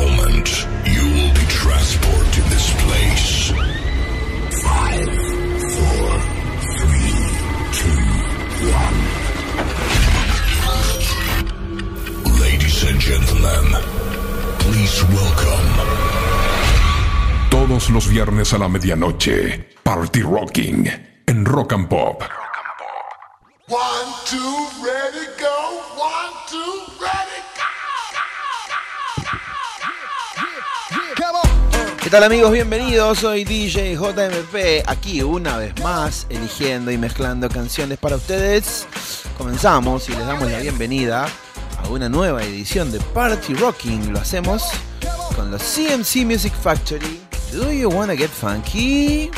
And in a moment, you will be transported to this place. Five, four, three, two, one. Ladies and gentlemen, please welcome. Todos los viernes a la medianoche, Party Rocking en Rock and Pop. One, two, ready, go. One, two, ready, ¿Qué tal amigos? Bienvenidos, soy DJ JMP, aquí una vez más, eligiendo y mezclando canciones para ustedes. Comenzamos y les damos la bienvenida a una nueva edición de Party Rocking. Lo hacemos con los CMC Music Factory. Do you wanna get funky?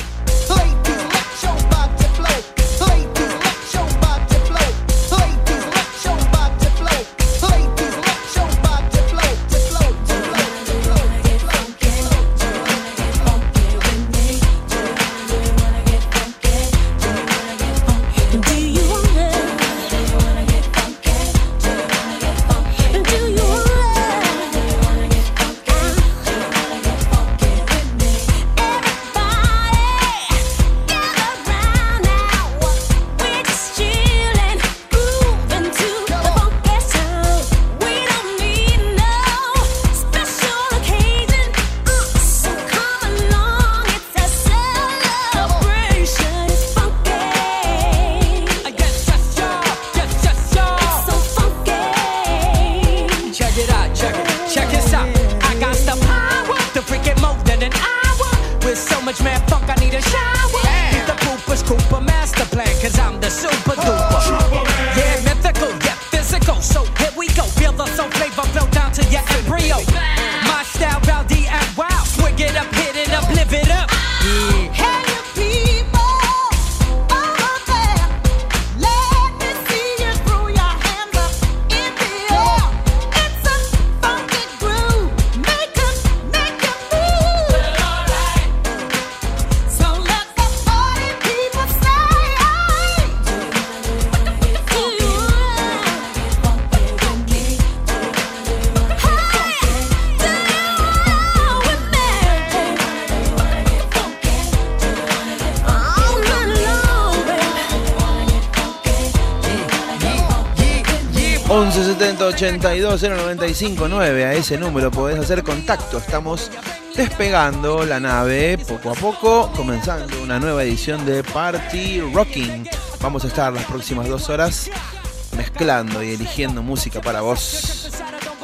70 82 095 9 a ese número podés hacer contacto. Estamos despegando la nave poco a poco, comenzando una nueva edición de Party Rocking. Vamos a estar las próximas dos horas mezclando y eligiendo música para vos.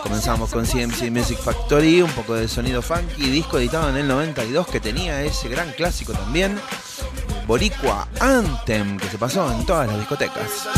Comenzamos con CMC Music Factory, un poco de sonido funky, disco editado en el 92 que tenía ese gran clásico también, Boricua Anthem, que se pasó en todas las discotecas.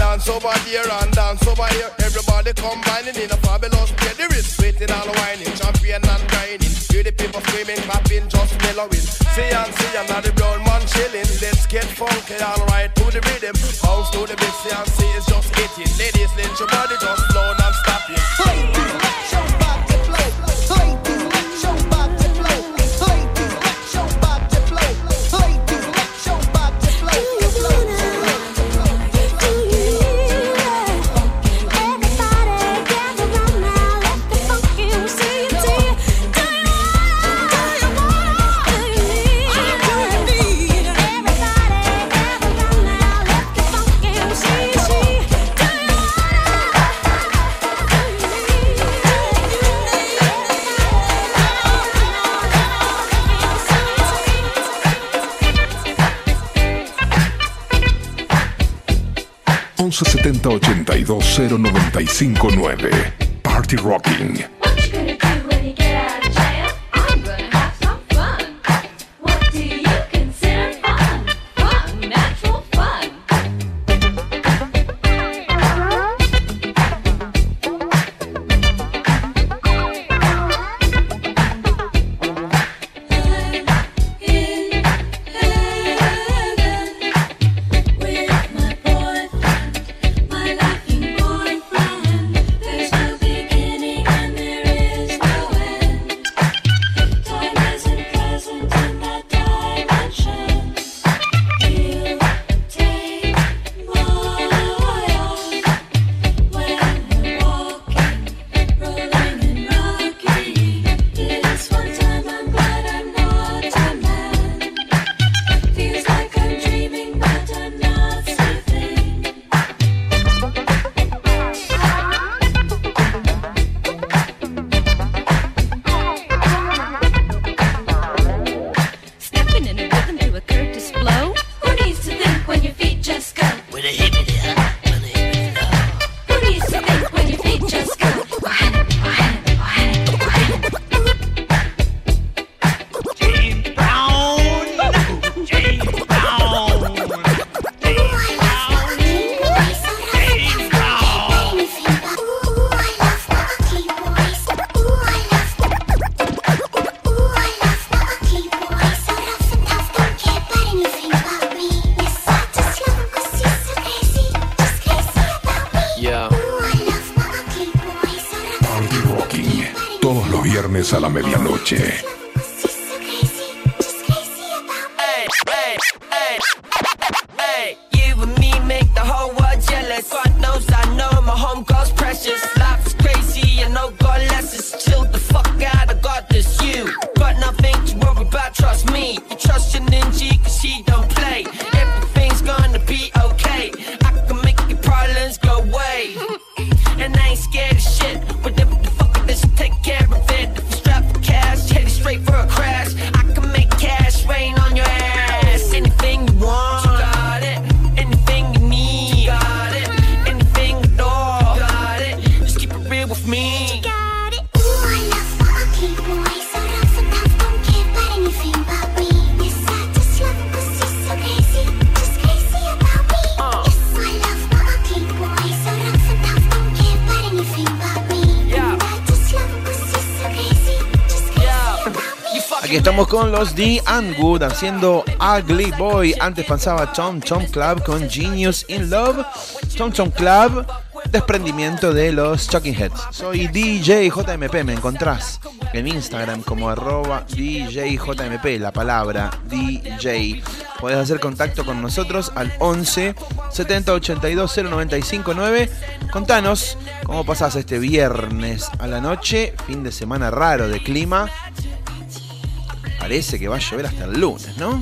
1170 829 Party Rocking. los D and Good haciendo Ugly Boy. Antes pasaba Tom Tom Club con Genius in Love. Tom Tom Club, desprendimiento de los Talking Heads. Soy DJ JMP, me encontrás en Instagram como arroba DJ JMP, la palabra DJ. Podés hacer contacto con nosotros al 11 70 82 095 9. Contanos cómo pasás este viernes a la noche, fin de semana raro de clima parece que va a llover hasta el lunes, ¿no?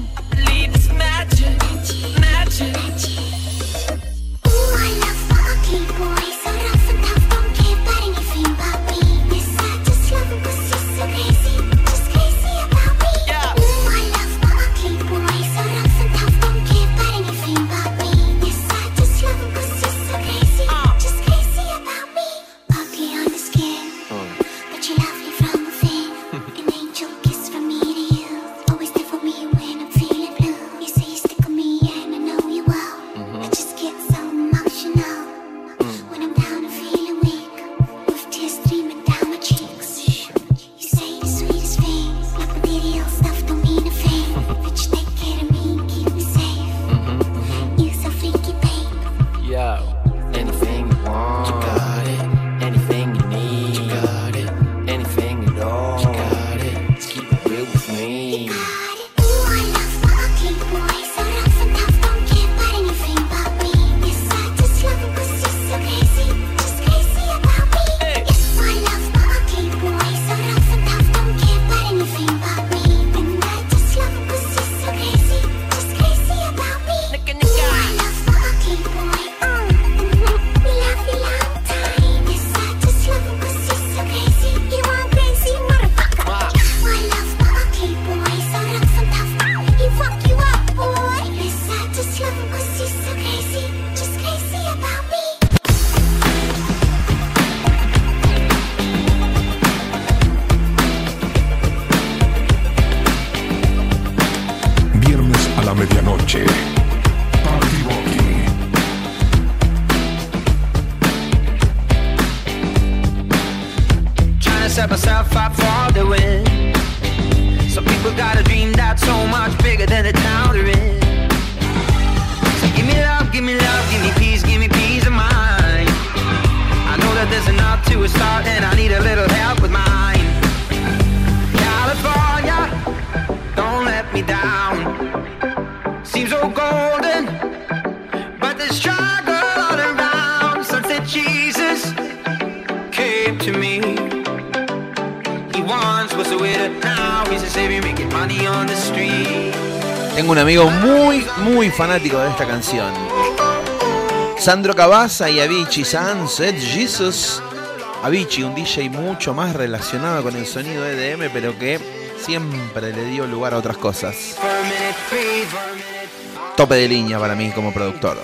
Tengo un amigo muy, muy fanático de esta canción. Sandro Cavazza y Avicii, Sunset Jesus. Avicii, un DJ mucho más relacionado con el sonido EDM, pero que siempre le dio lugar a otras cosas. Tope de línea para mí como productor.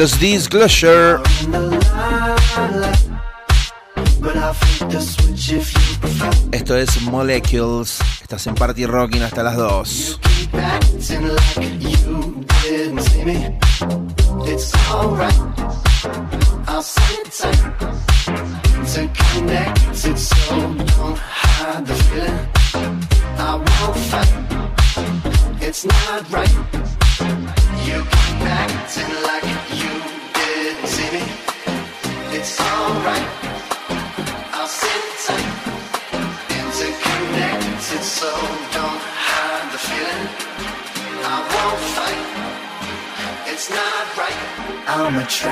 los Disclosure. Esto es Molecules. Estás en Party Rocking hasta las 2. It's alright.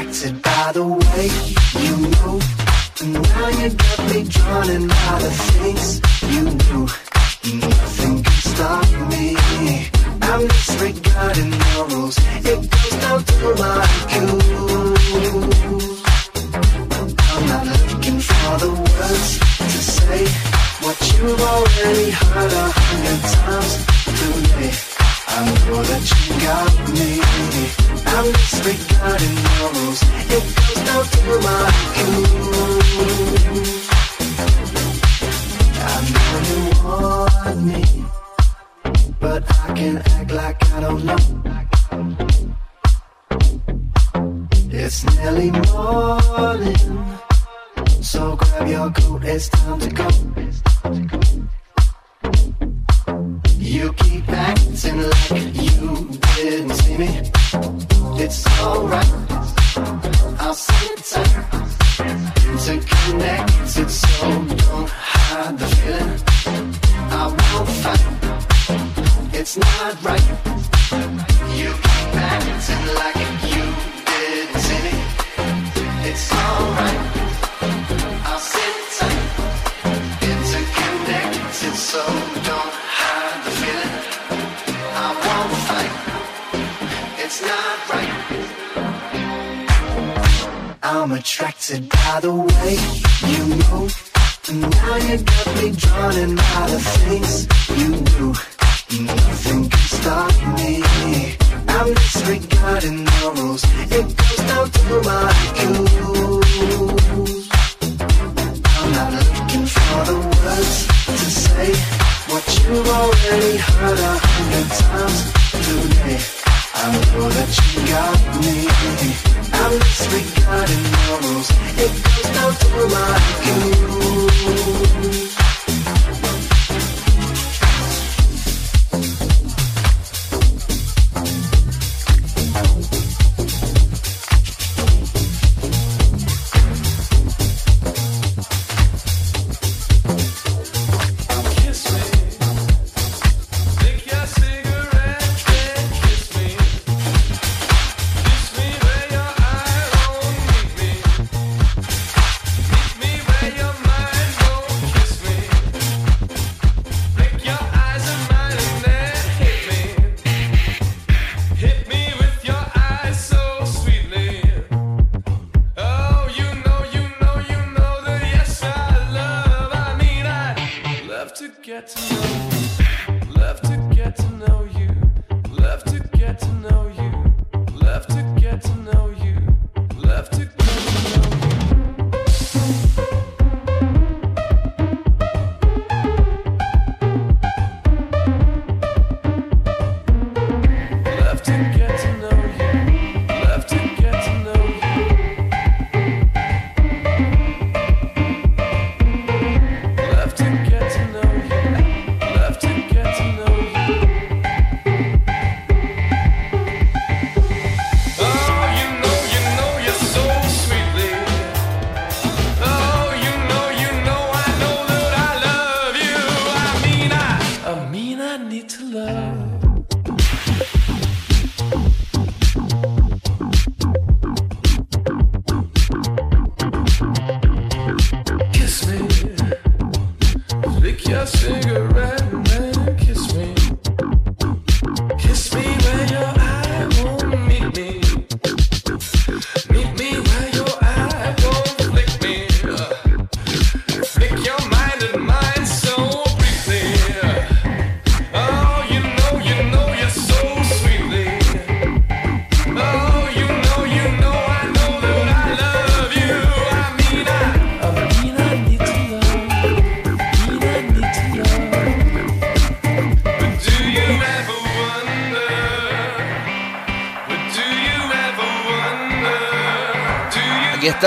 distracted by the way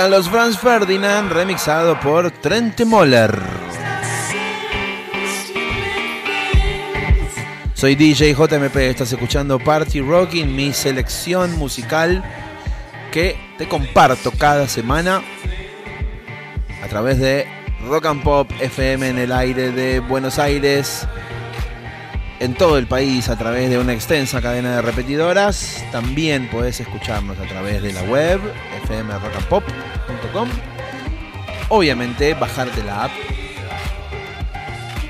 están los Franz Ferdinand remixado por Trent Moller. Soy DJ JMP, estás escuchando Party Rocking, mi selección musical que te comparto cada semana a través de Rock and Pop FM en el aire de Buenos Aires, en todo el país a través de una extensa cadena de repetidoras. También podés escucharnos a través de la web FM Rock and Pop www.radioestudiantina.com. Obviamente, bajarte la app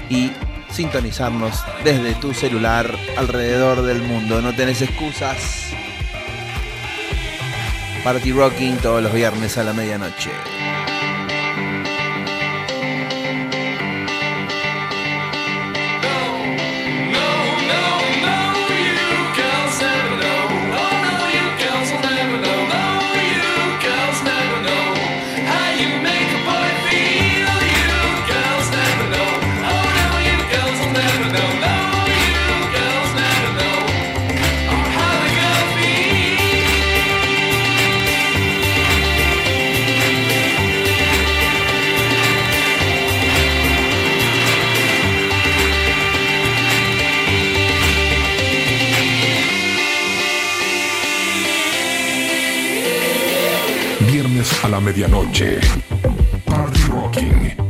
y sintonizarnos desde tu celular alrededor del mundo. No tenés excusas. Party Rocking todos los viernes a la medianoche. medianoche. Party Rocking.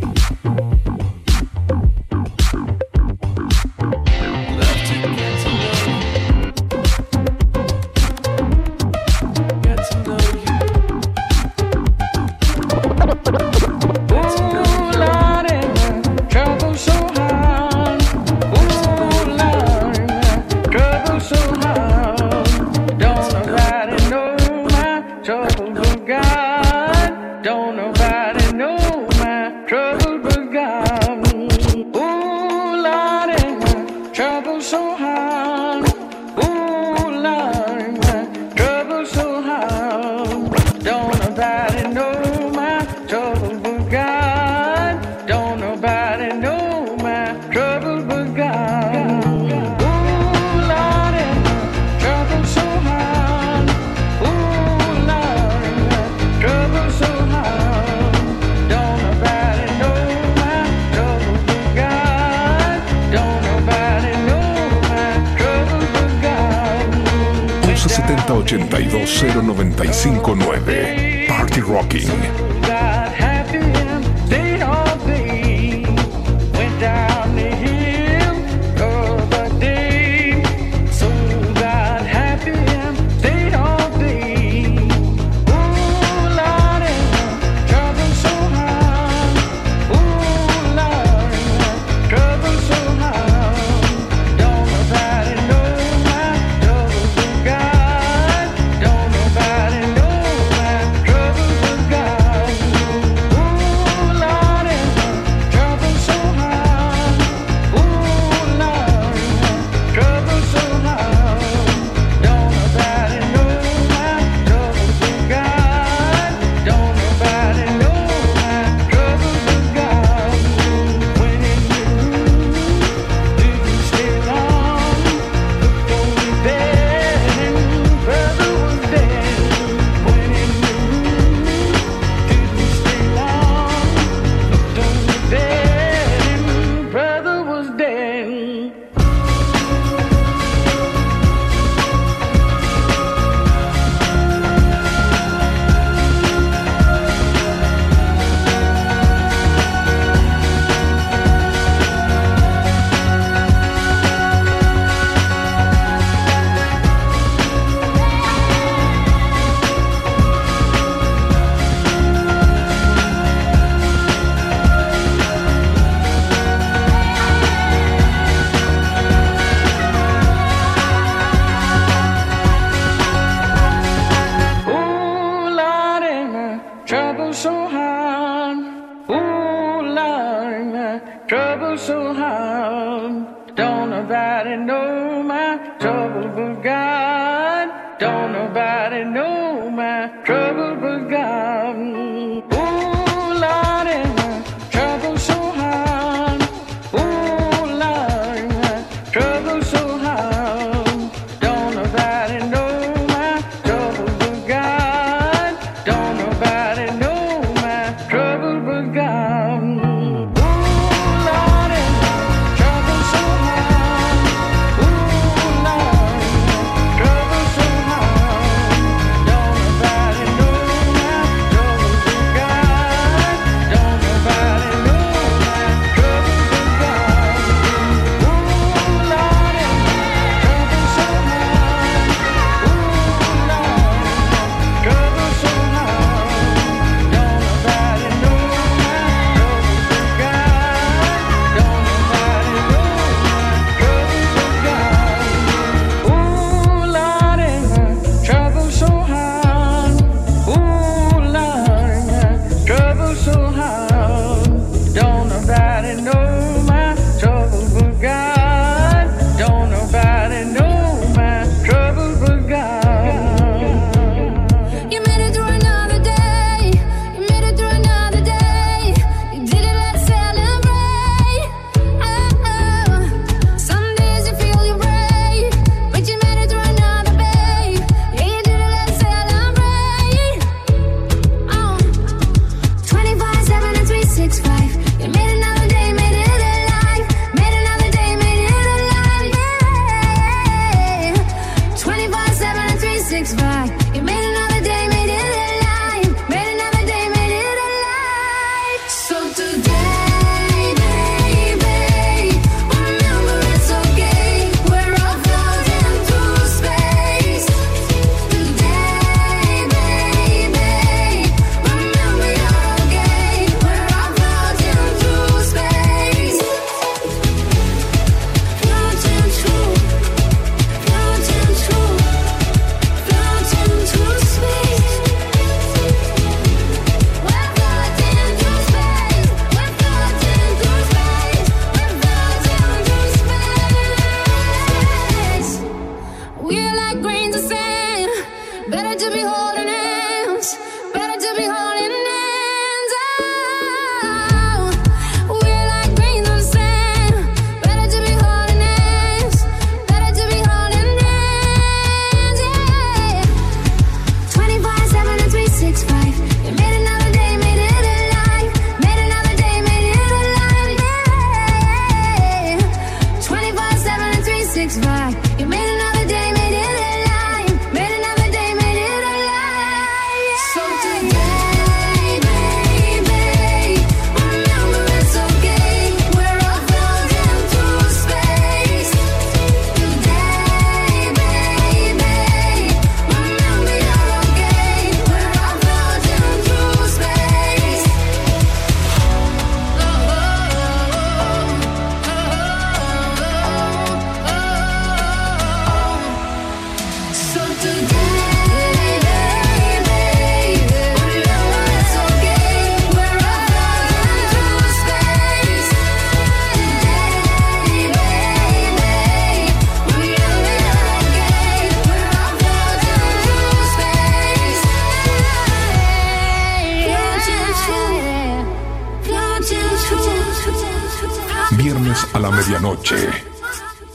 Medianoche.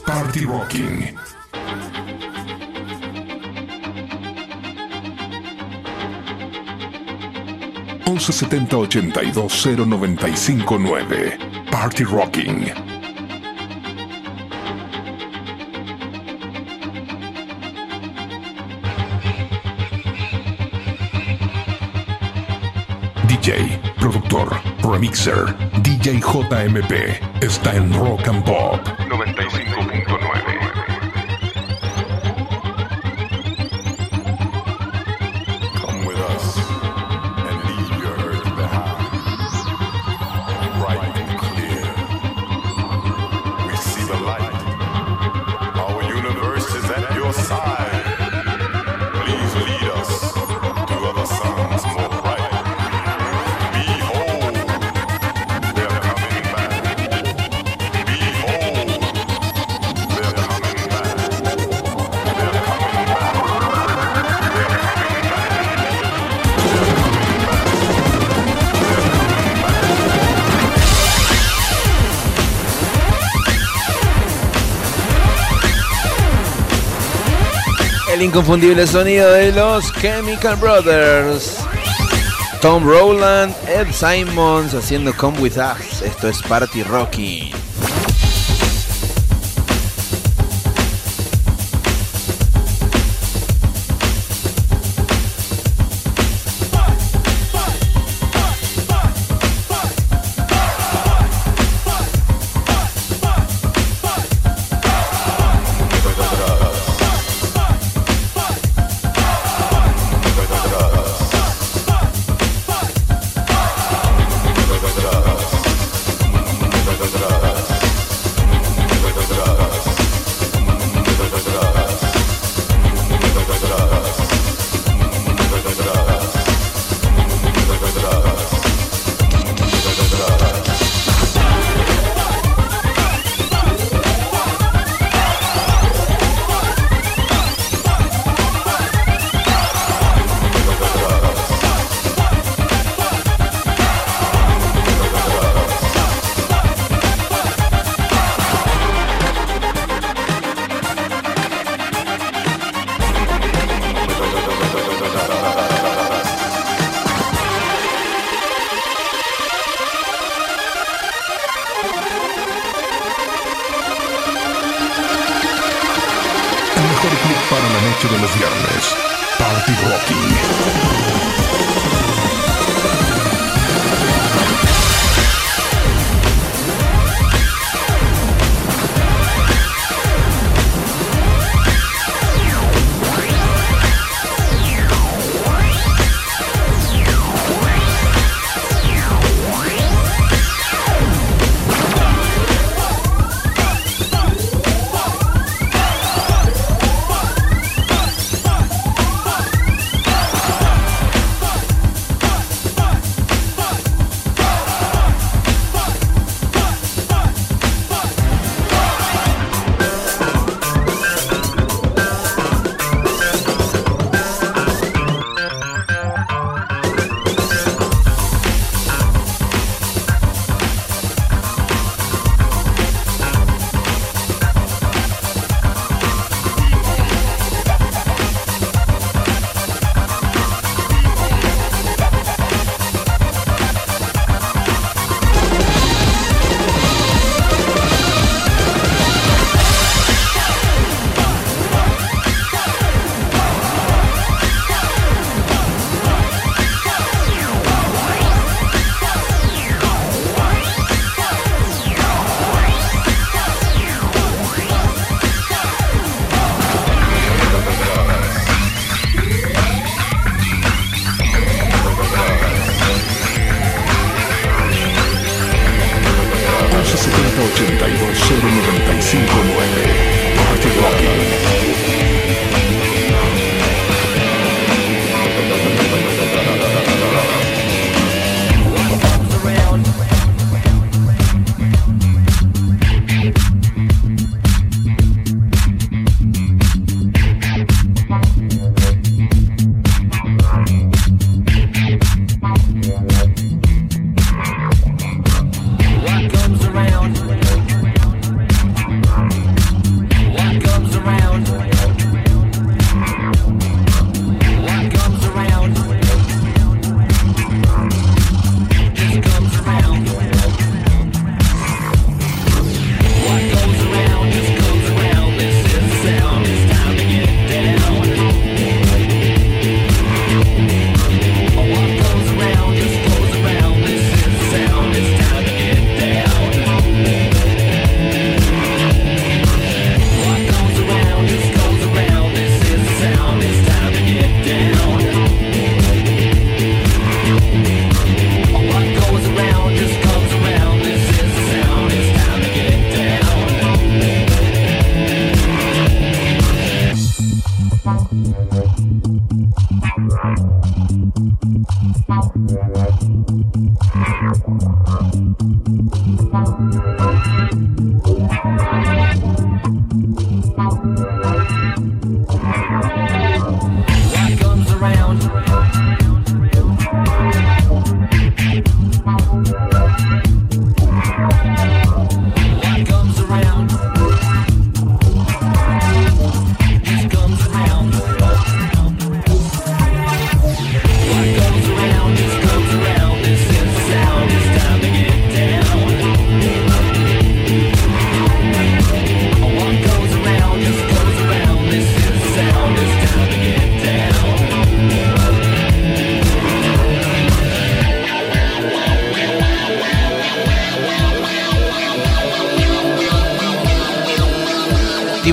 Party Rocking. Once setenta ochenta y dos cero noventa y cinco nueve. Party Rocking. DJ, productor, remixer, DJ JMP está en Rock and Pop inconfundible sonido de los Chemical Brothers. Tom Rowland, Ed Simons haciendo Come With Us. Esto es Party Rocky.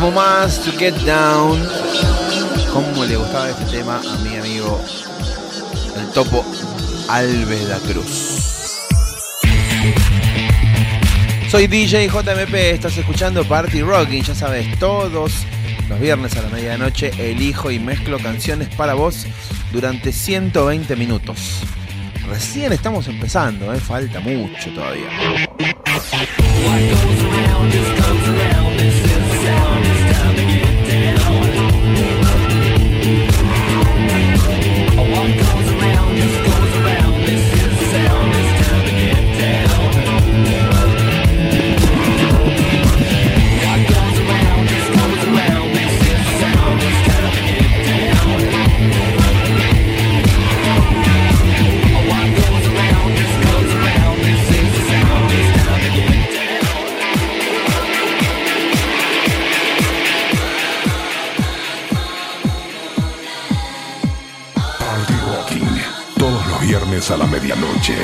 Más to get down. ¿Cómo le gustaba este tema a mi amigo el topo Alves da Cruz? Soy DJ JMP, estás escuchando Party Rocking, ya sabes, todos los viernes a la medianoche elijo y mezclo canciones para vos durante 120 minutos. Recién estamos empezando, ¿eh? falta mucho todavía. A la medianoche.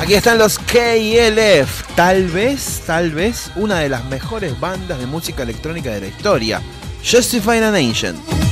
Aquí están los KLF, tal vez, tal vez una de las mejores bandas de música electrónica de la historia. Justify an Ancient.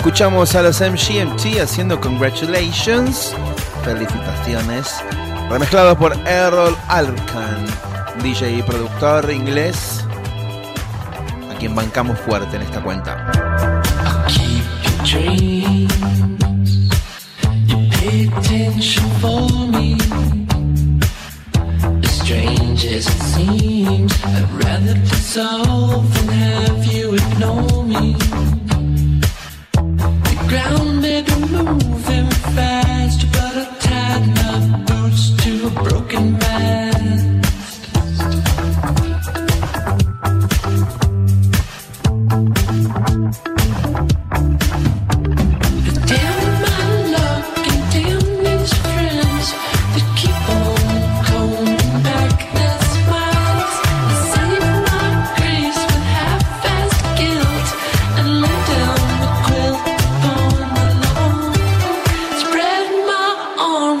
escuchamos a los MGMT haciendo Congratulations, felicitaciones, remezclados por Errol Alkan, DJ y productor inglés, a quien bancamos fuerte en esta cuenta.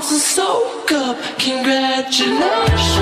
arms and soak up. Congratulations.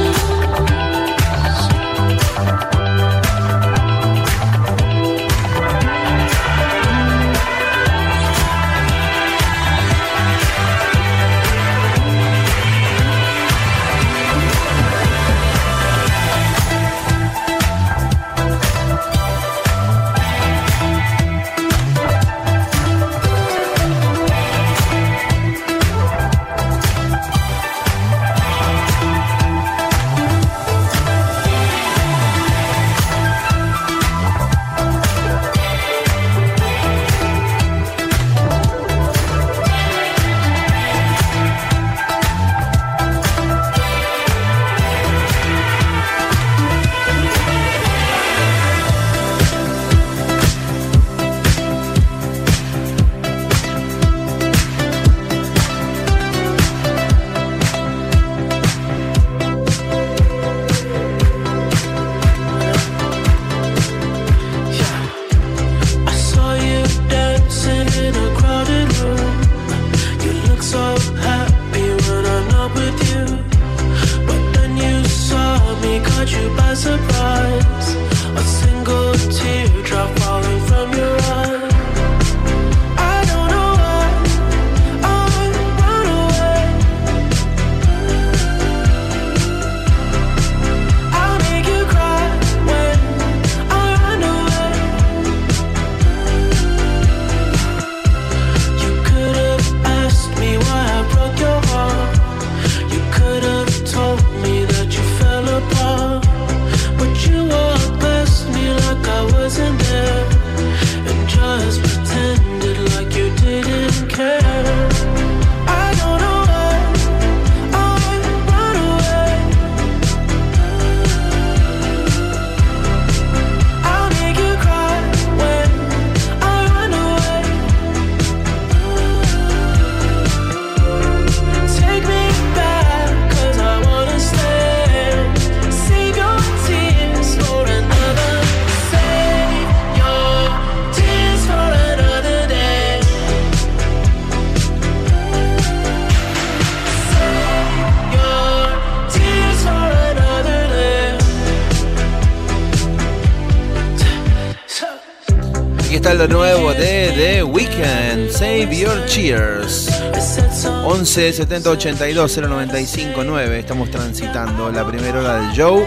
11 70 82 095 9. Estamos transitando la primera hora del show.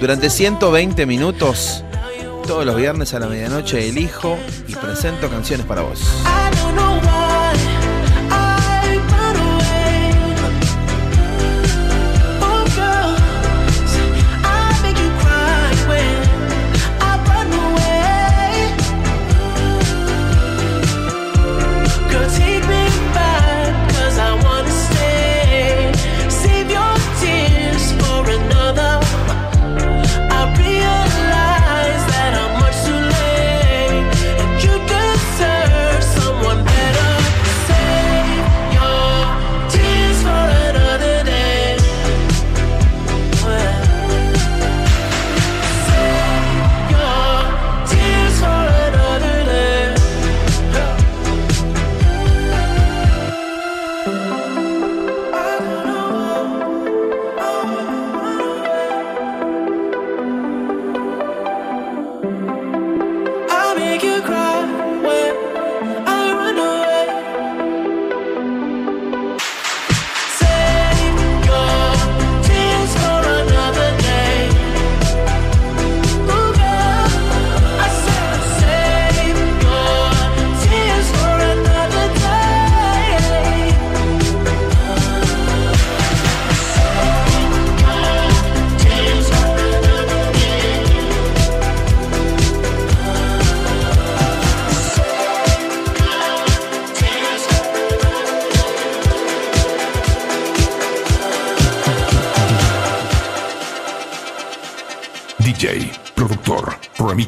Durante 120 minutos, todos los viernes a la medianoche, elijo y presento canciones para vos.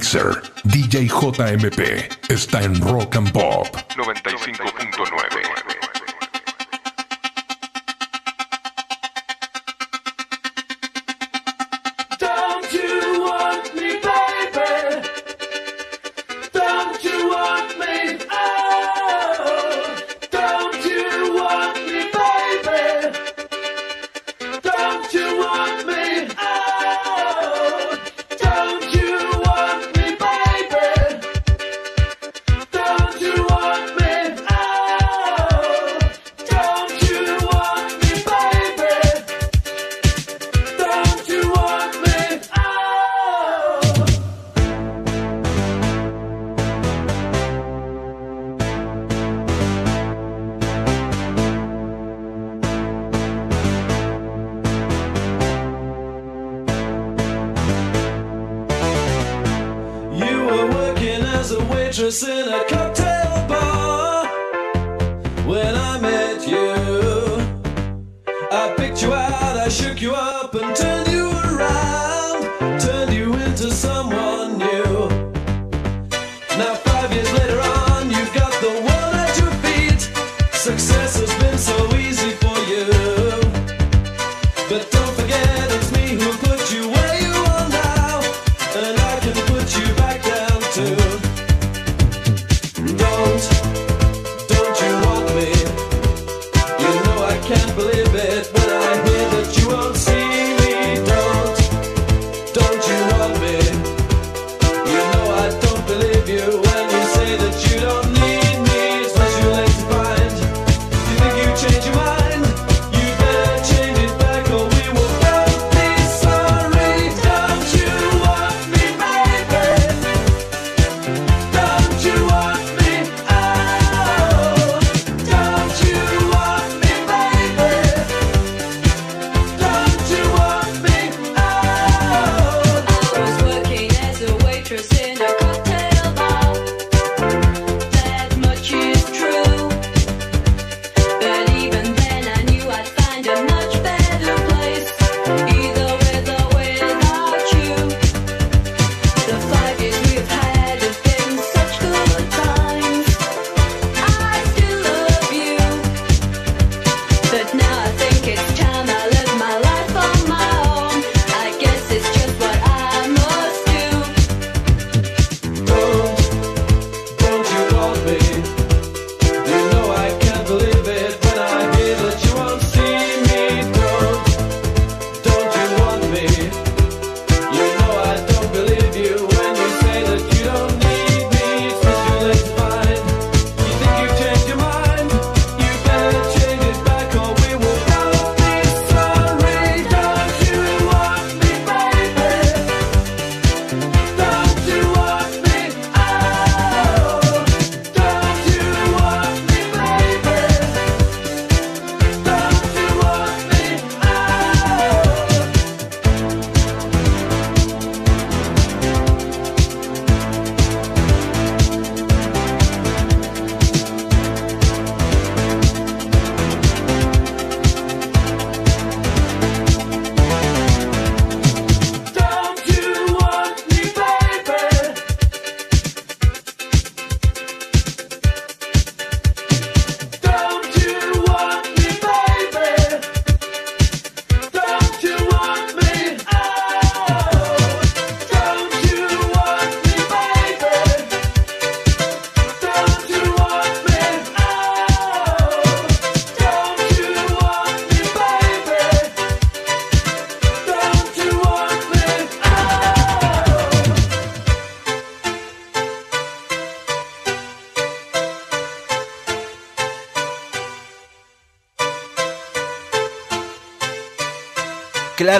mixer DJ JMP está en Rock and Pop 95.9.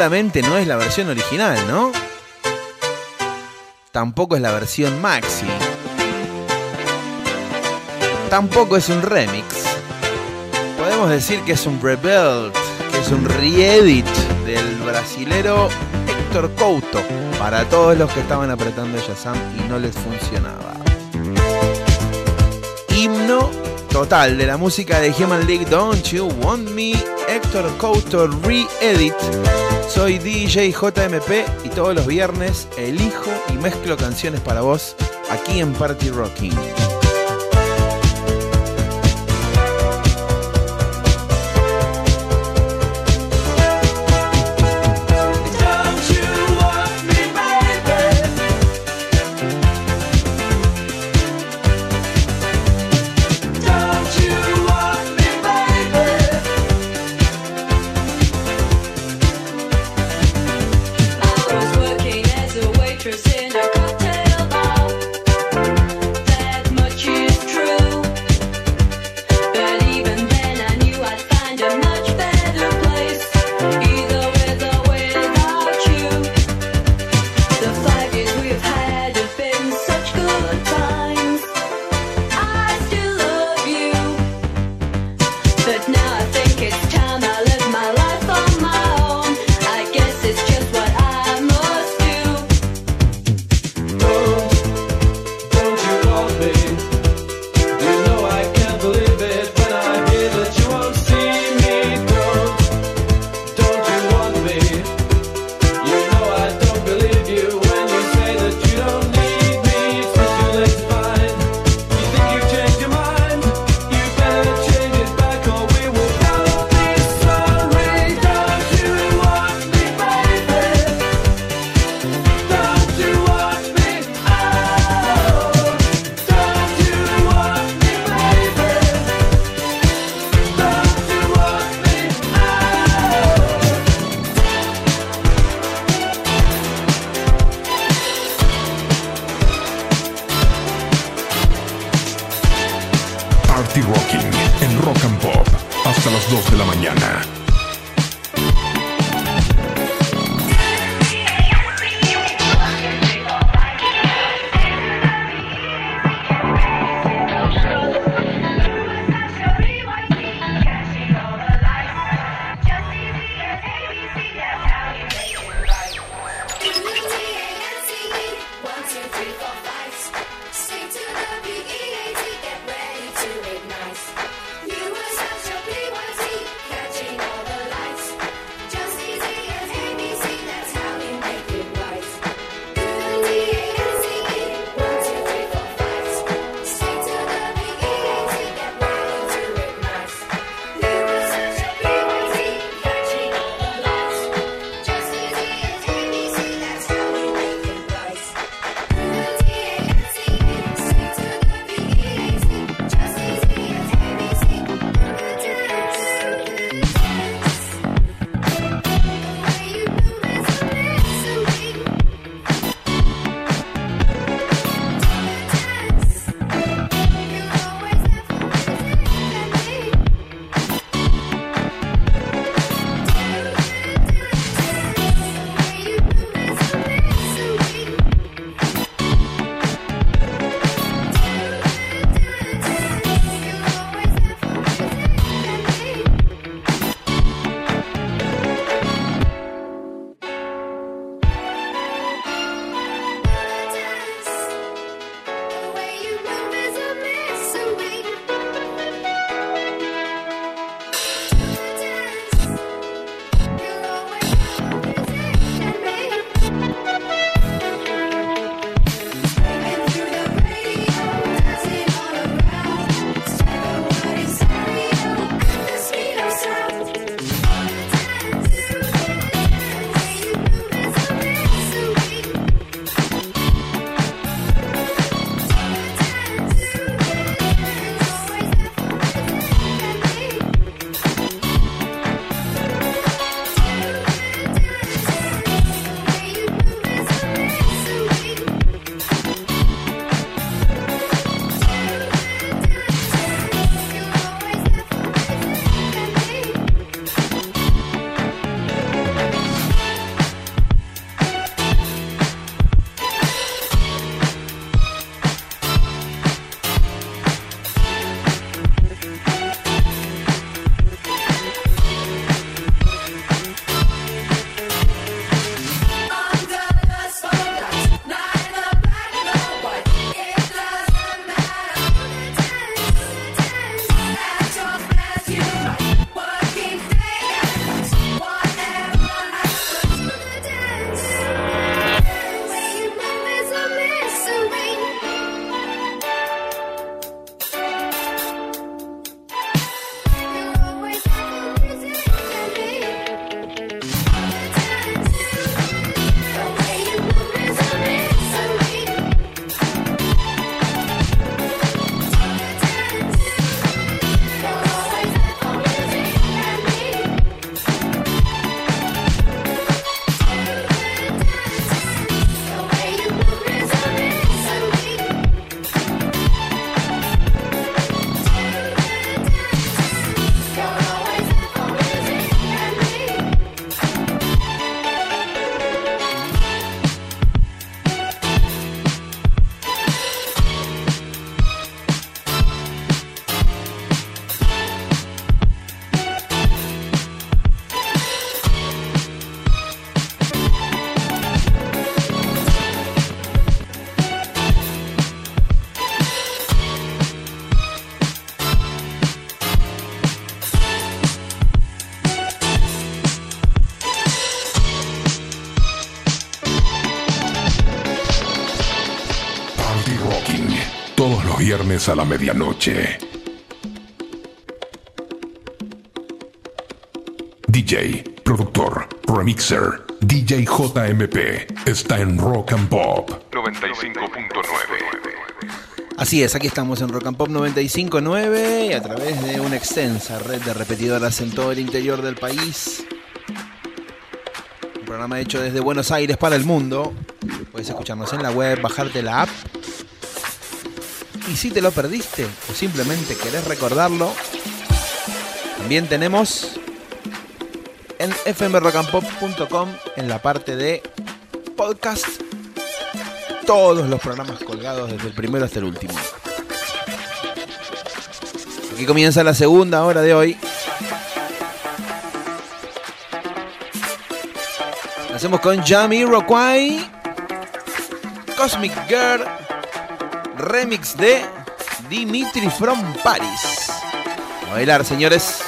no es la versión original, ¿no? Tampoco es la versión maxi. Tampoco es un remix. Podemos decir que es un rebuild, que es un re-edit del brasilero Héctor Couto para todos los que estaban apretando Shazam y no les funcionaba. Himno total de la música de Human League Don't You Want Me, Héctor Couto Re-Edit. Soy DJ JMP y todos los viernes elijo y mezclo canciones para vos aquí en Party Rocking. think it's time I a la medianoche. DJ, productor, remixer, DJ JMP está en Rock and Pop 95.9. Así es, aquí estamos en Rock and Pop 95.9 y a través de una extensa red de repetidoras en todo el interior del país. Un programa hecho desde Buenos Aires para el mundo. Puedes escucharnos en la web, bajarte la app. Y si te lo perdiste o simplemente querés recordarlo, también tenemos en fmrockandpop.com en la parte de podcast todos los programas colgados desde el primero hasta el último. Aquí comienza la segunda hora de hoy. Hacemos con Jamiroquai, Cosmic Girl, remix de Dimitri from Paris. A bailar, señores.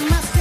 I must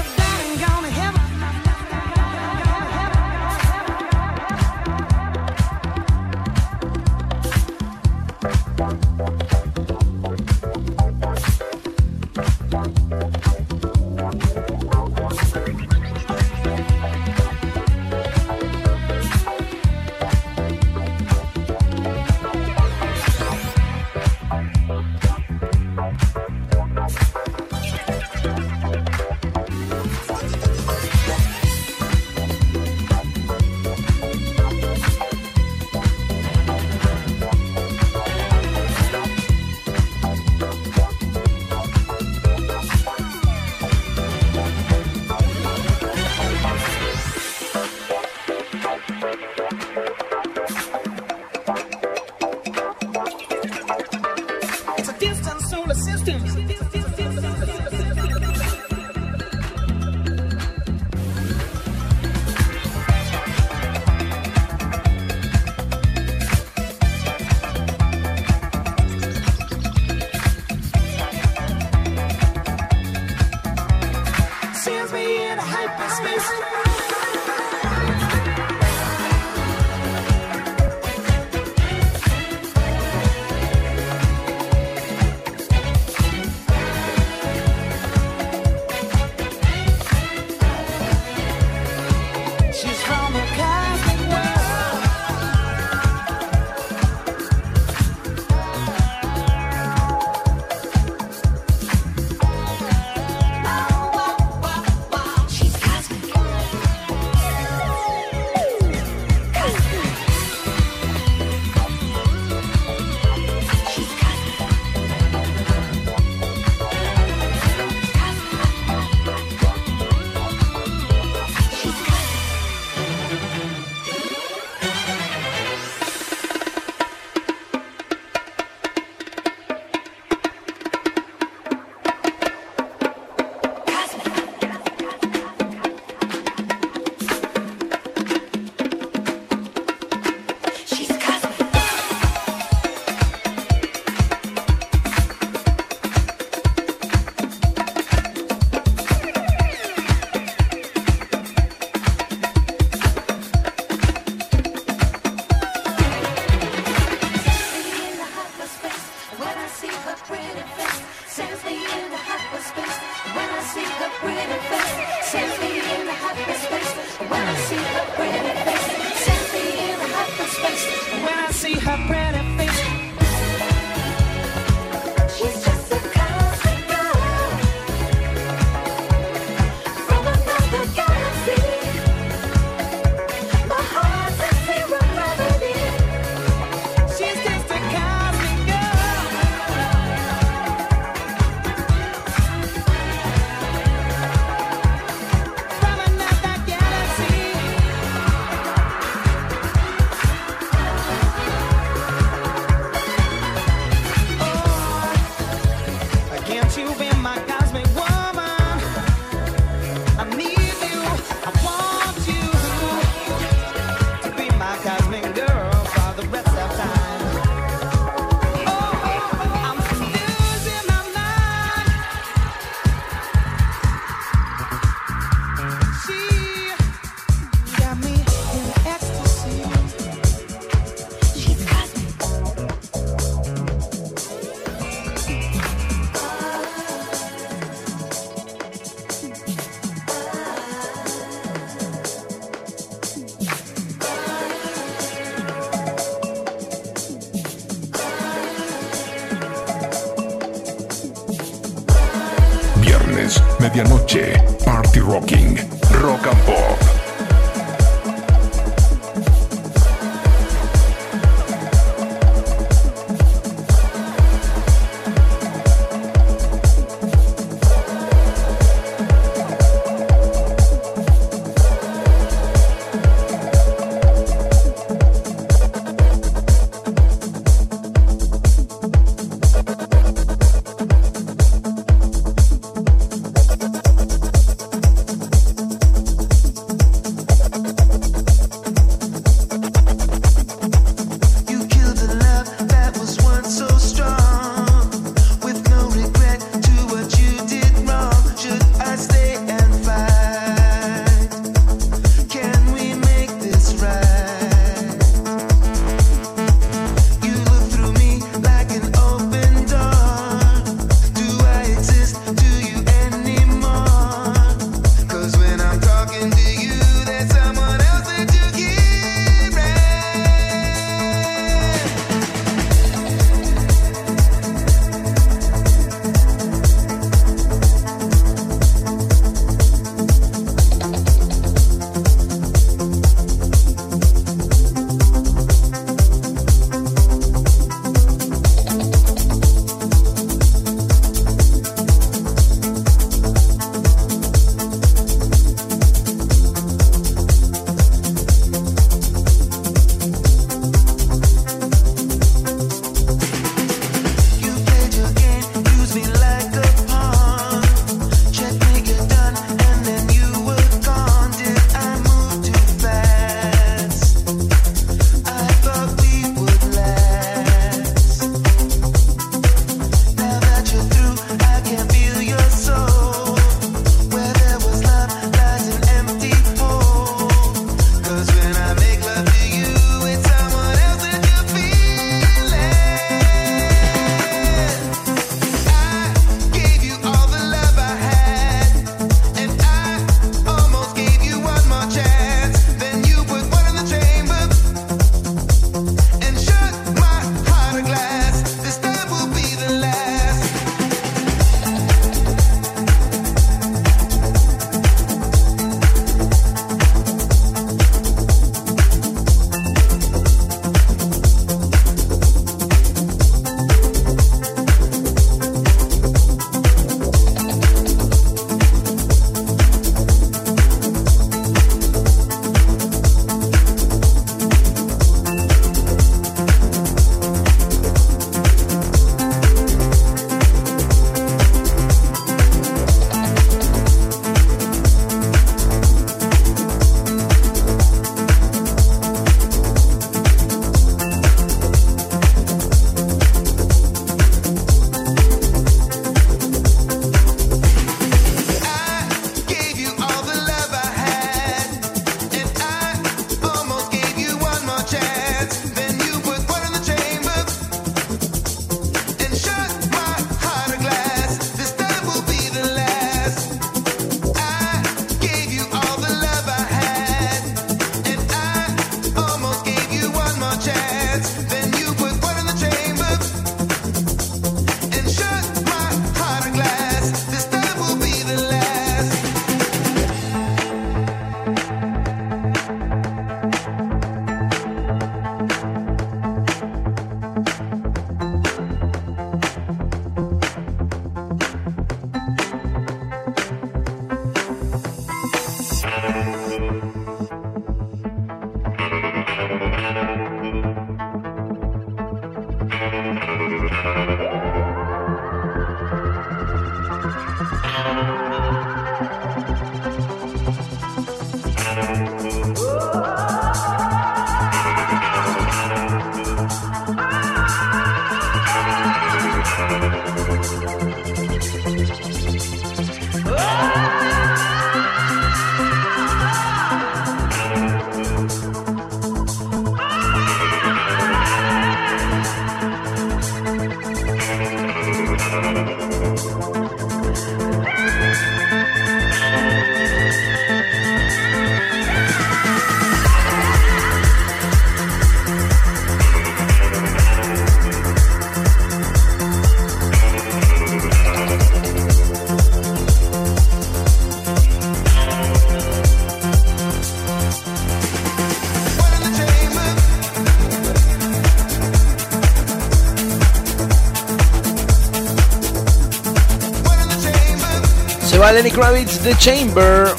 Lenny Kravitz, The Chamber.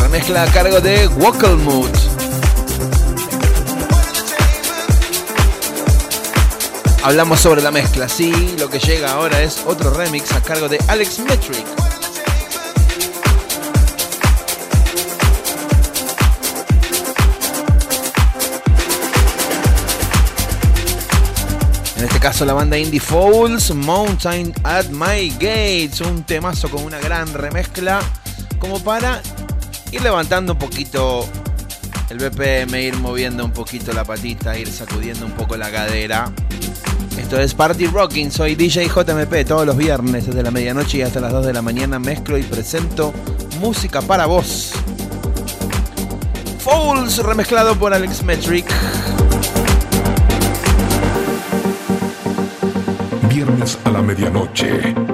Remezcla a cargo de Wackelmood. Hablamos sobre la mezcla, sí, lo que llega ahora es otro remix a cargo de Alex Metric. Caso la banda Indie Fowls, Mountain at My Gates, un temazo con una gran remezcla como para ir levantando un poquito el BPM, ir moviendo un poquito la patita, ir sacudiendo un poco la cadera. Esto es Party Rocking, soy DJ JMP, todos los viernes desde la medianoche y hasta las 2 de la mañana mezclo y presento música para vos. Fowls remezclado por Alex Metric. La medianoche.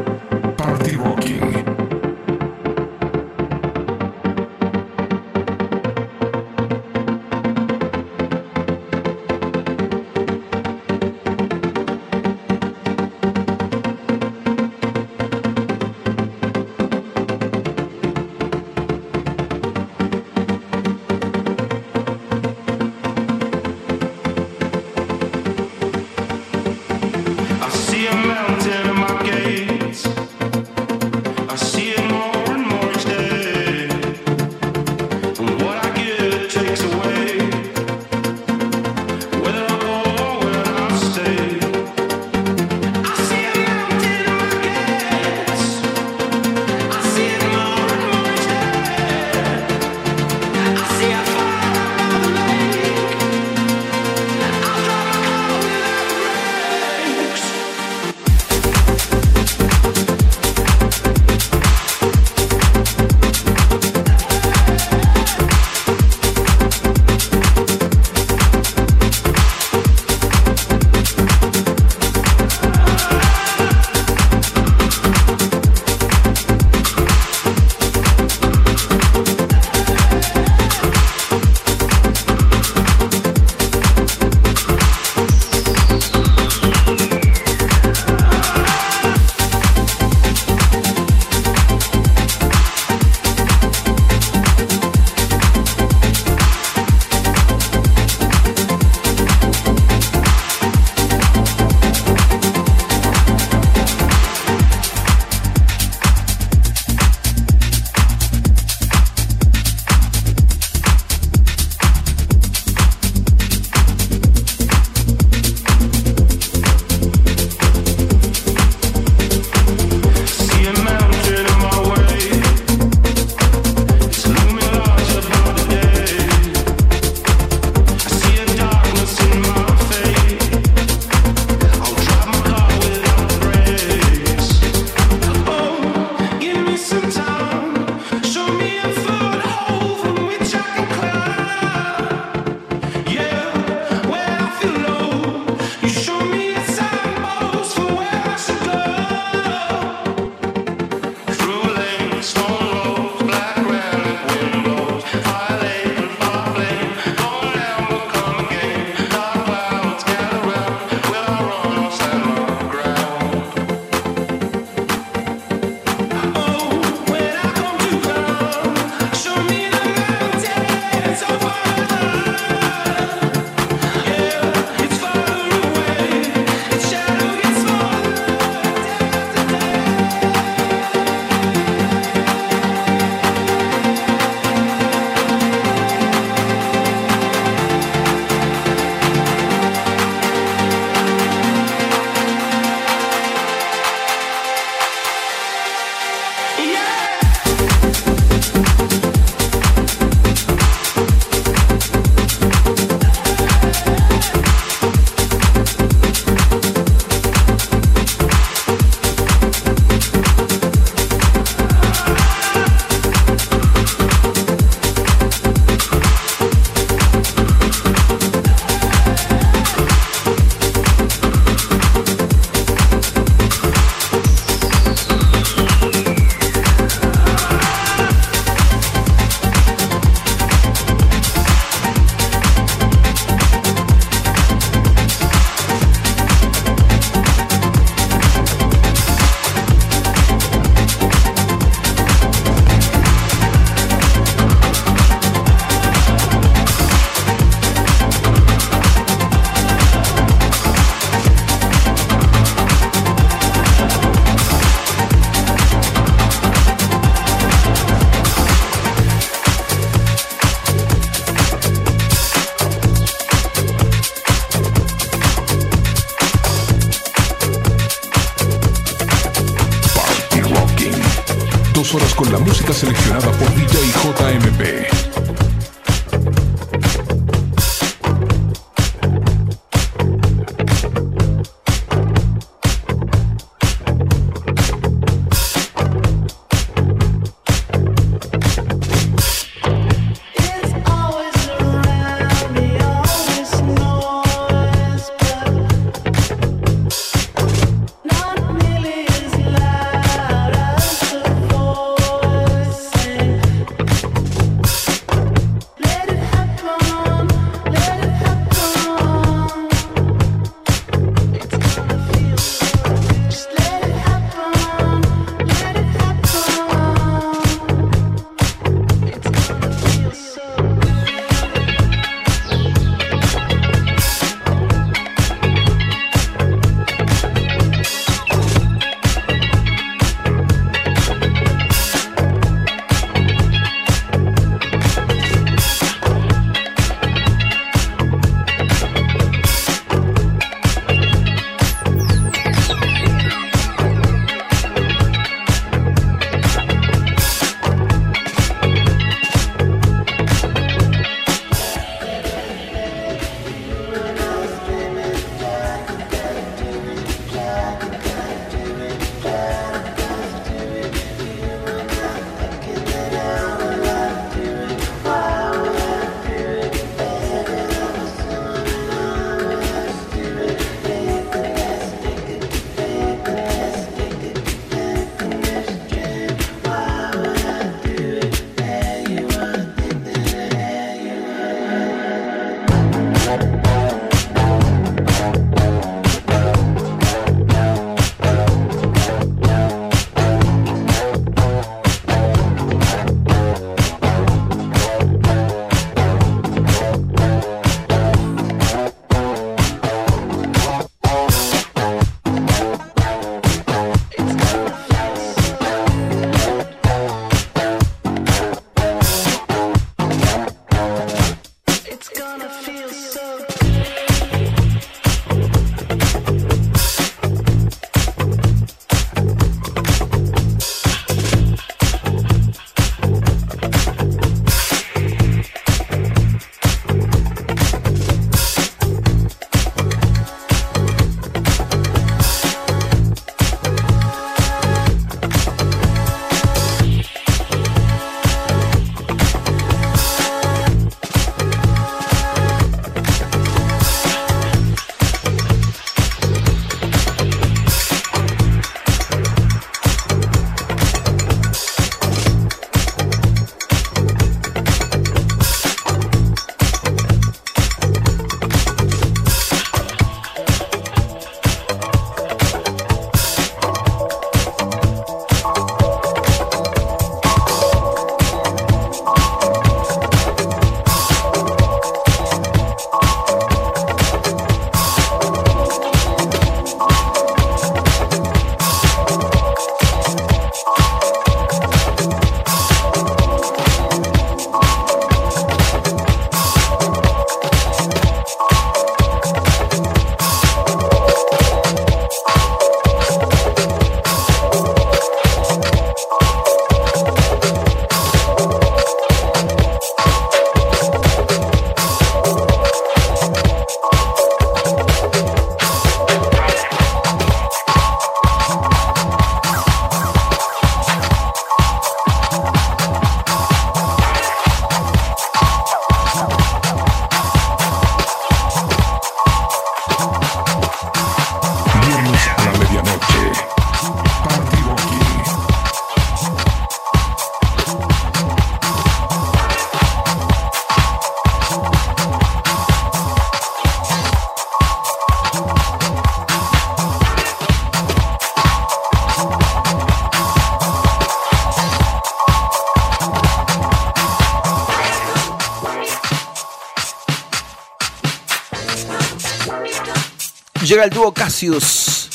Llega el dúo Cassius.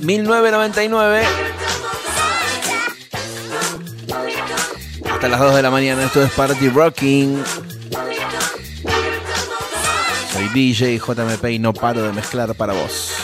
1999. Hasta las 2 de la mañana. Esto es Party Rocking. Soy DJ JMP y no paro de mezclar para vos.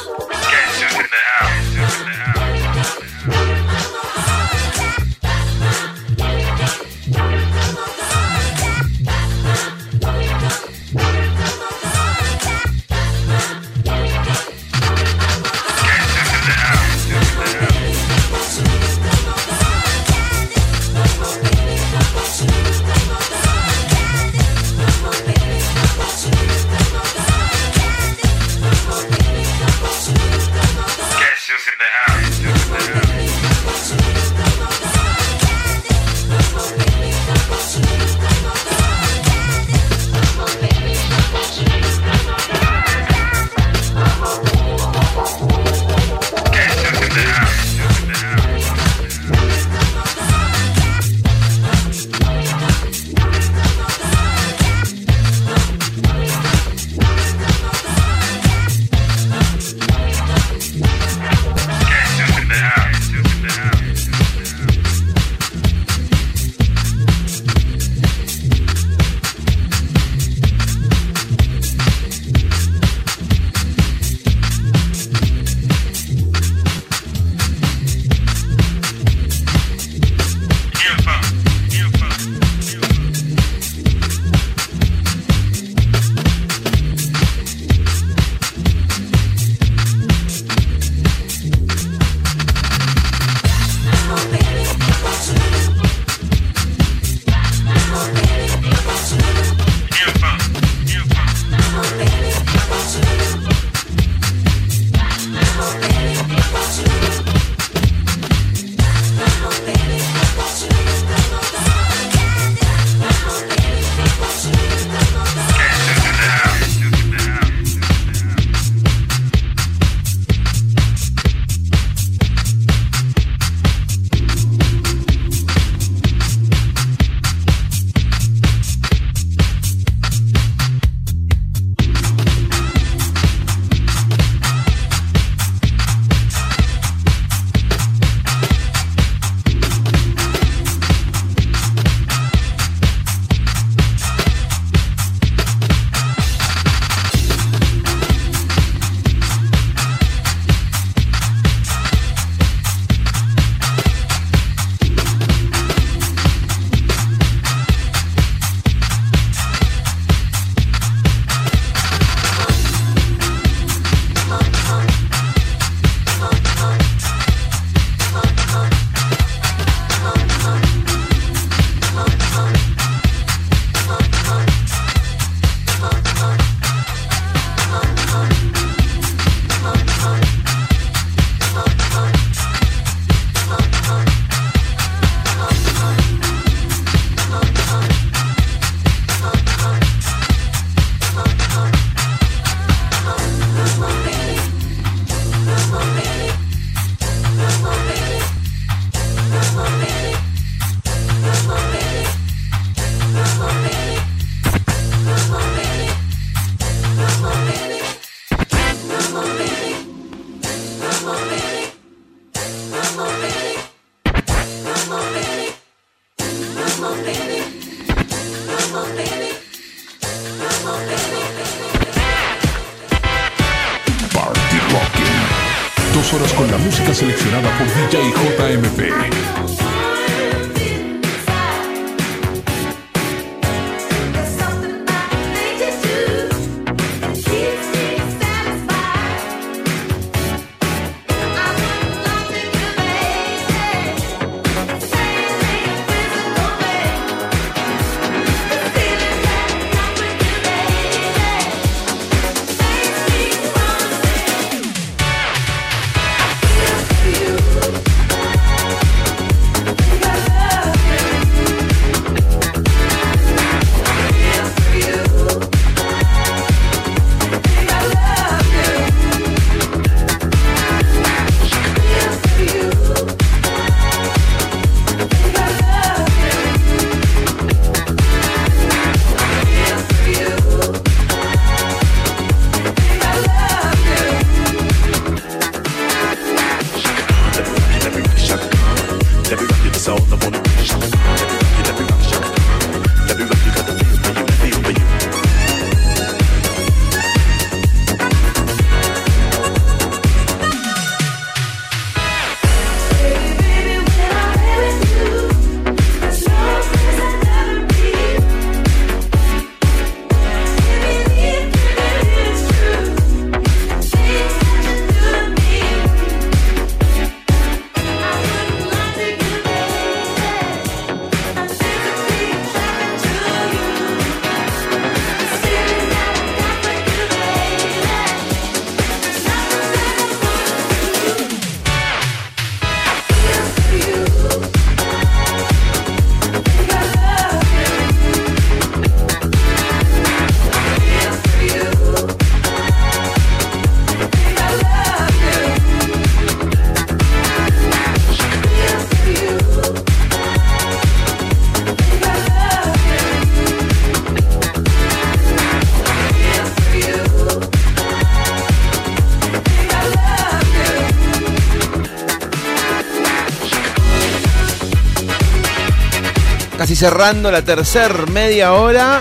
Cerrando la tercer media hora.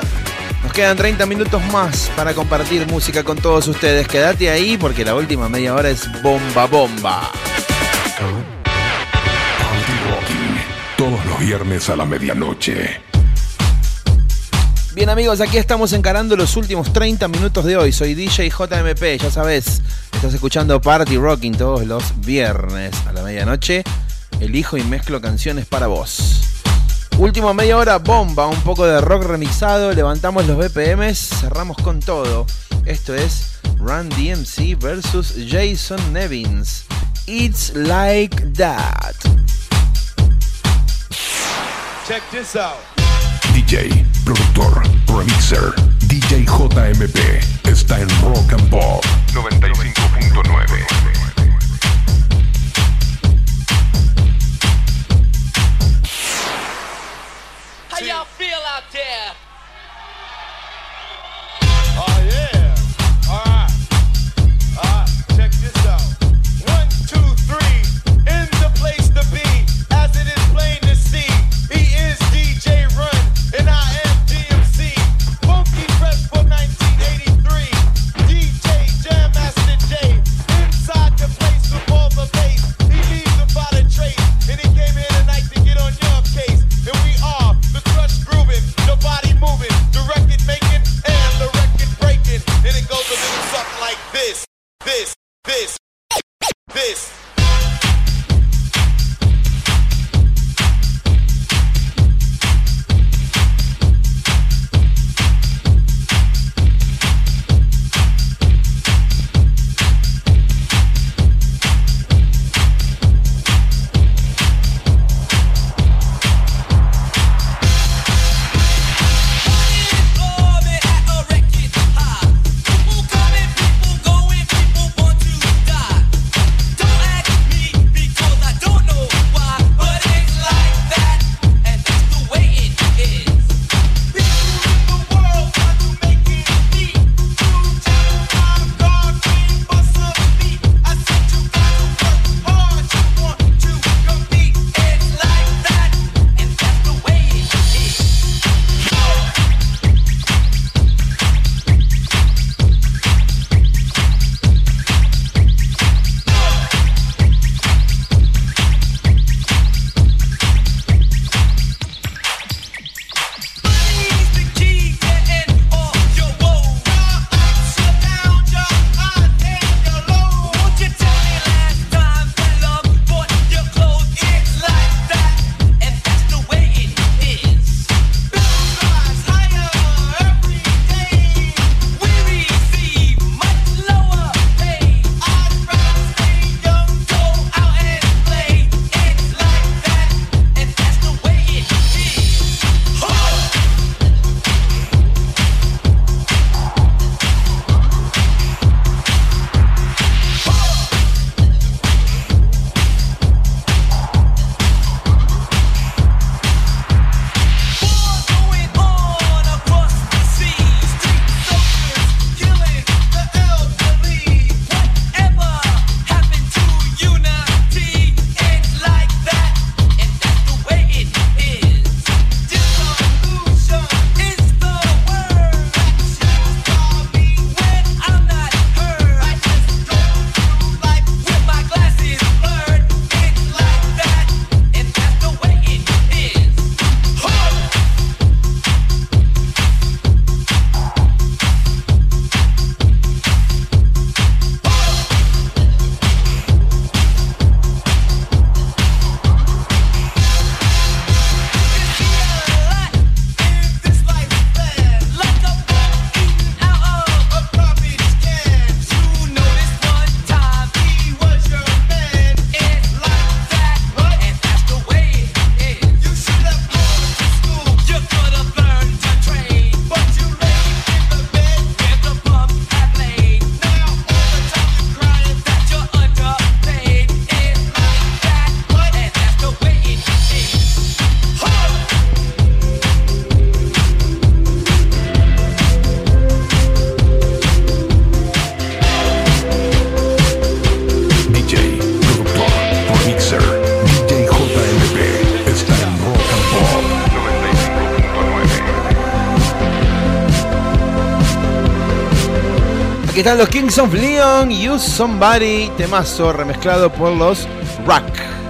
Nos quedan 30 minutos más para compartir música con todos ustedes. Quédate ahí porque la última media hora es bomba bomba. Party Rocking. Todos los viernes a la medianoche. Bien amigos, aquí estamos encarando los últimos 30 minutos de hoy. Soy DJ JMP, ya sabes. Estás escuchando Party Rocking todos los viernes a la medianoche. Elijo y mezclo canciones para vos. Última media hora, bomba, un poco de rock remixado, levantamos los BPMs, cerramos con todo. Esto es Run DMC versus Jason Nevins. It's like that. Check this out. DJ, productor, remixer, DJ JMP. Está en Rock and Pop 95.9. Kings of Leon, Use Somebody, temazo remezclado por los Rock.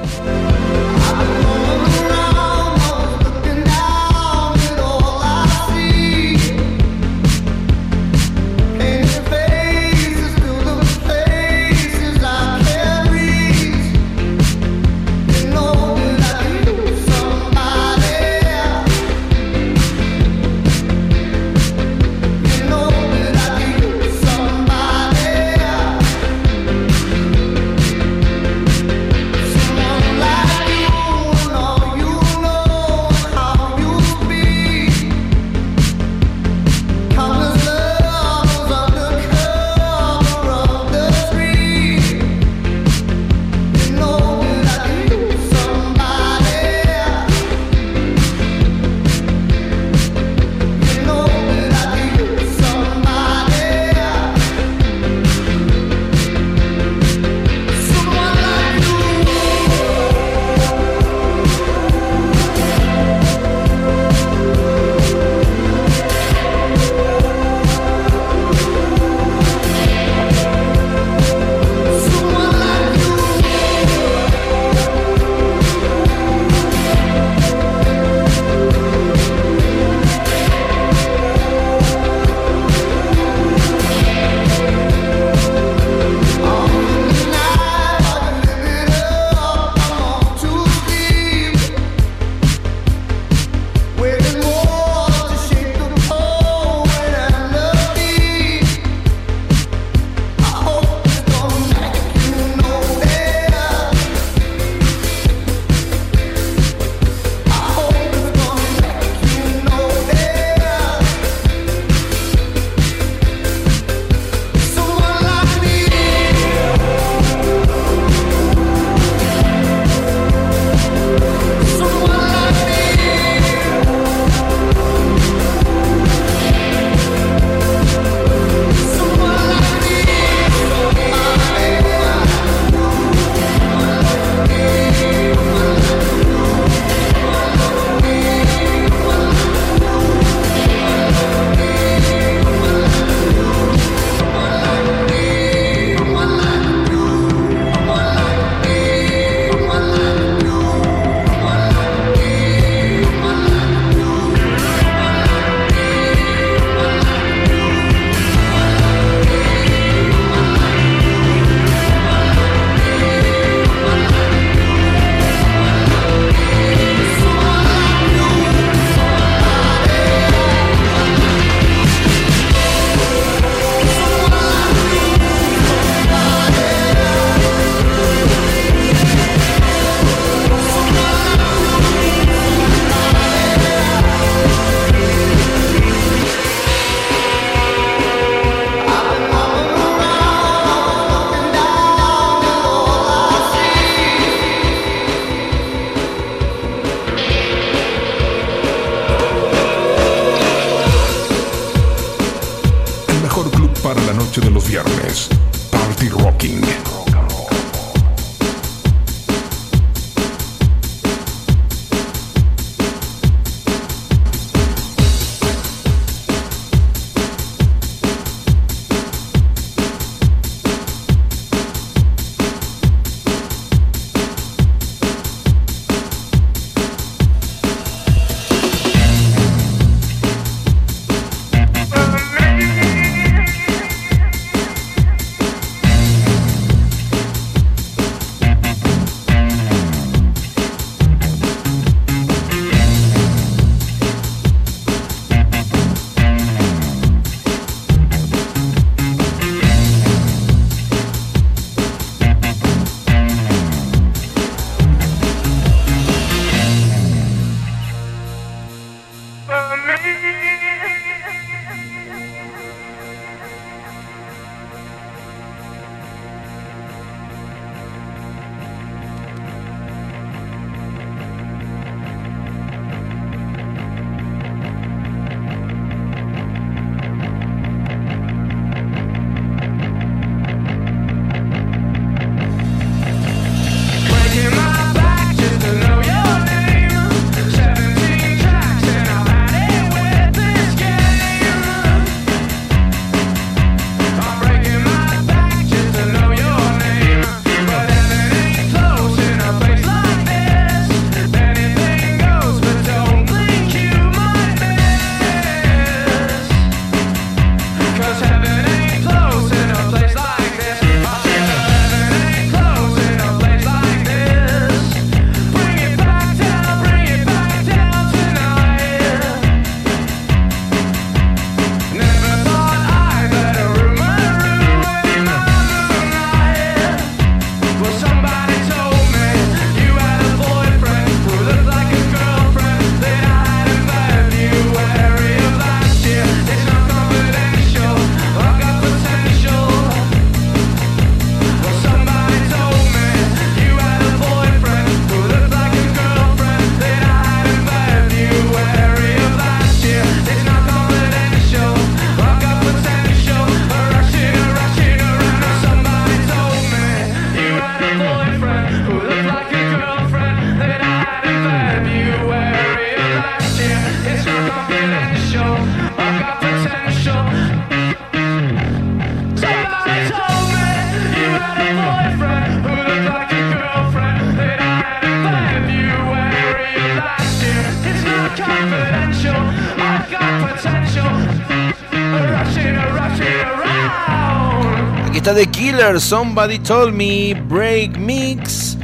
Somebody Told Me, Break Mix.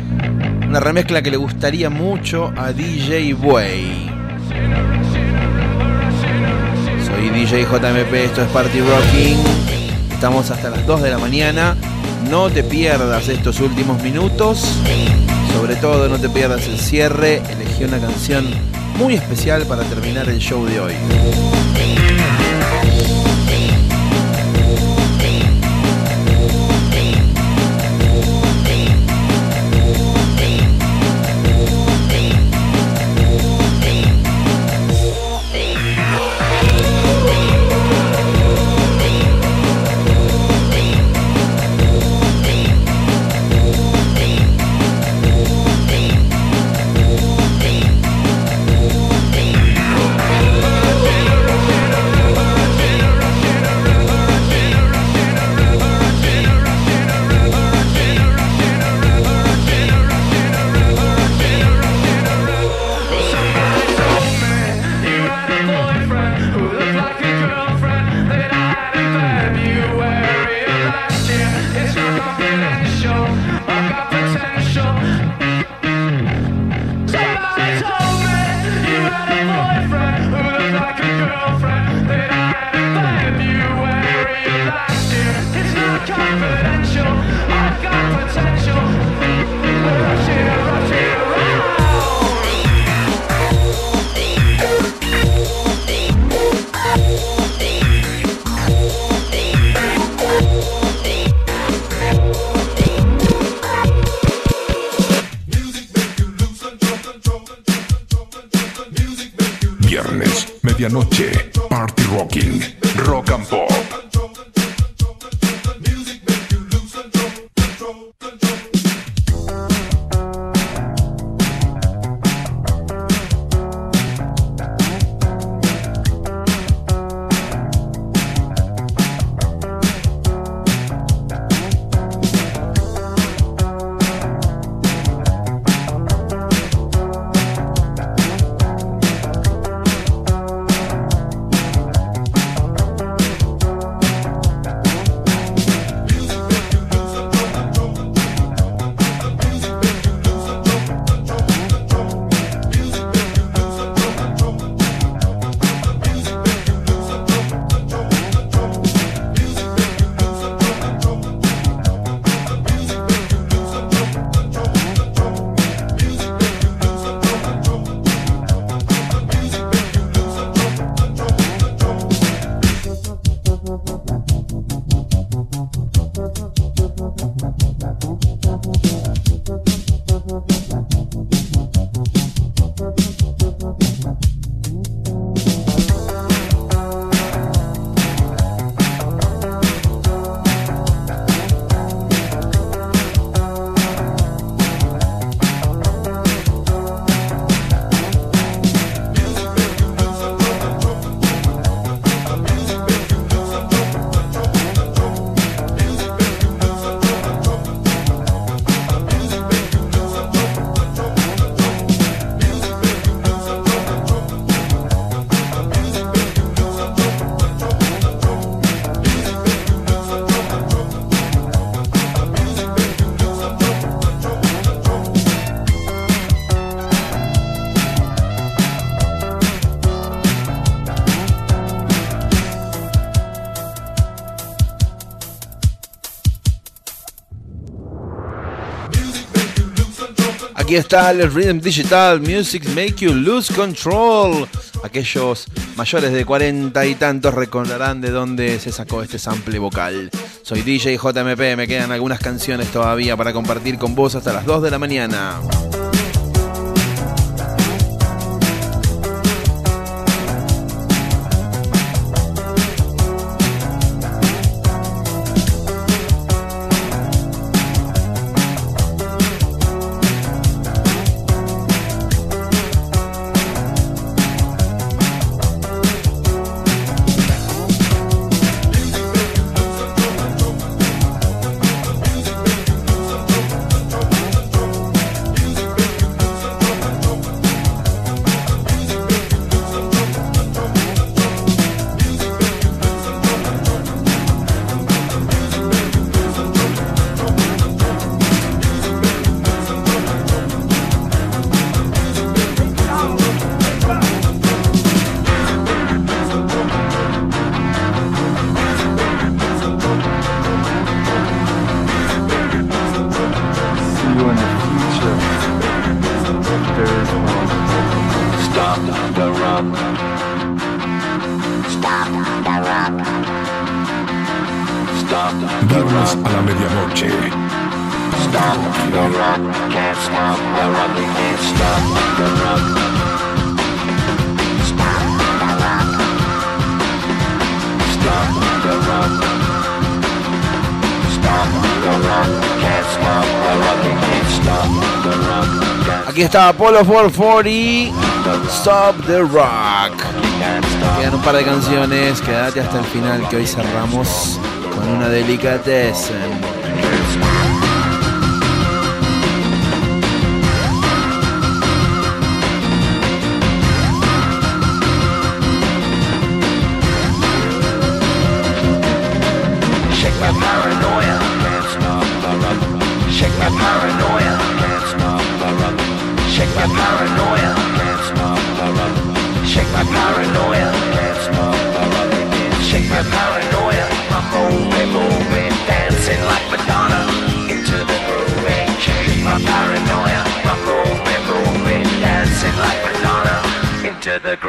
Una remezcla que le gustaría mucho a DJ Buey. Soy DJ JMP, esto es Party Rocking. Estamos hasta las 2 de la mañana. No te pierdas estos últimos minutos. Sobre todo no te pierdas el cierre. Elegí una canción muy especial para terminar el show de hoy. Está el Rhythm Digital Music Make You Lose Control. Aquellos mayores de cuarenta y tantos recordarán de dónde se sacó este sample vocal. Soy DJ JMP, me quedan algunas canciones todavía para compartir con vos hasta las 2 de la mañana. está Apollo 440, Stop the Rock. Quedan un par de canciones, quédate hasta el final que hoy cerramos con una delicatez.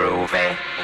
groovy. Eh?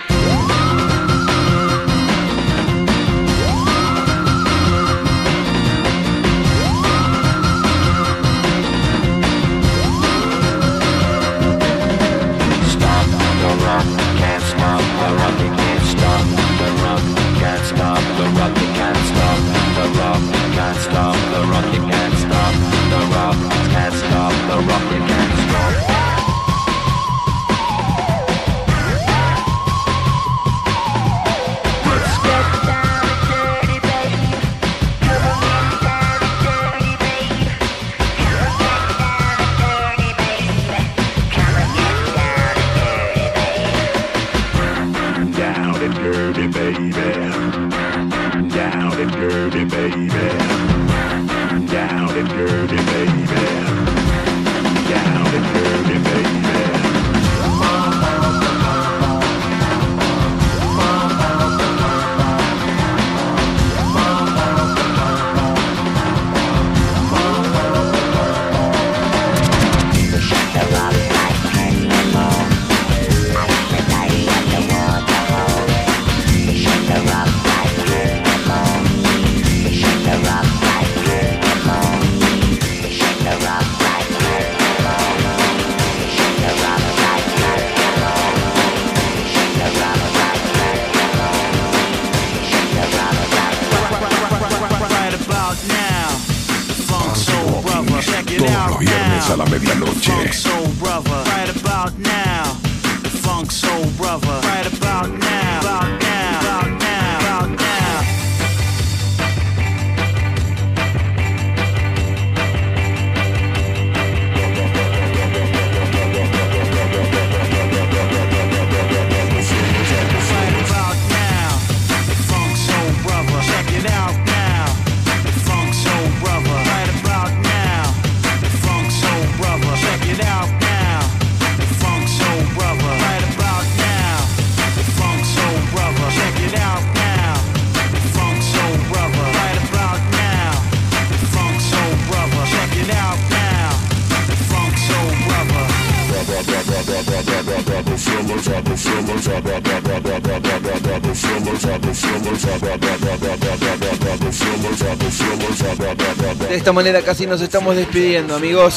esta manera casi nos estamos despidiendo, amigos.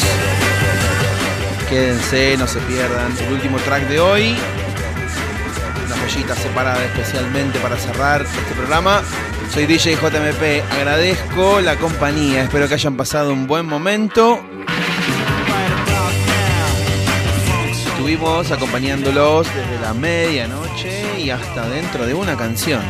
Quédense, no se pierdan el último track de hoy. Una joyita separada especialmente para cerrar este programa. Soy DJ JMP, agradezco la compañía, espero que hayan pasado un buen momento. Estuvimos acompañándolos desde la medianoche y hasta dentro de una canción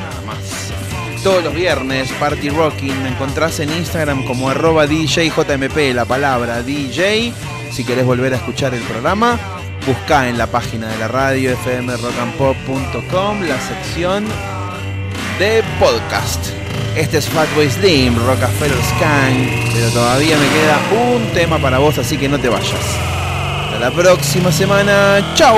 todos los viernes, Party Rocking. Me encontrás en Instagram como arroba DJJMP, la palabra DJ. Si querés volver a escuchar el programa, busca en la página de la radio fmrockandpop.com la sección de podcast. Este es Fatboy Slim, Rockefeller Scan, pero todavía me queda un tema para vos, así que no te vayas. Hasta la próxima semana, chau.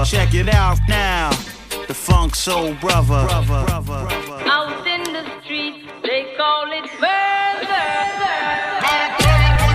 Brother. Check it out now. The Funk Soul Brother. brother, brother. Out in the street, they call it murder.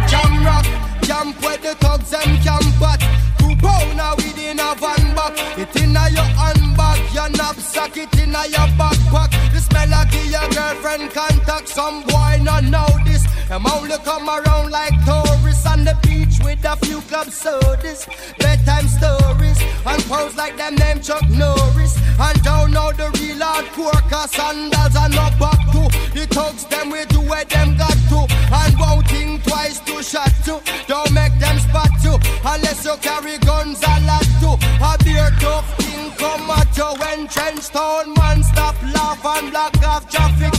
Jam rock, camp where the thugs and camp at. Two pounder within a van back. It inna your handbag, your knapsack, it inna your backpack. The smell of your girlfriend contact. Some boy not know this. Them only come around like tourists on the beach with a few club sodas, bedtime stories, and pose like them name Chuck Norris. And don't know the real hardcore, cause sandals are not back to. The thugs them we do where them got to. And won't think twice to shot to. Don't make them spot you, unless you carry guns a lot to. A beer tough king come at you when trench town man stop laugh and block off traffic.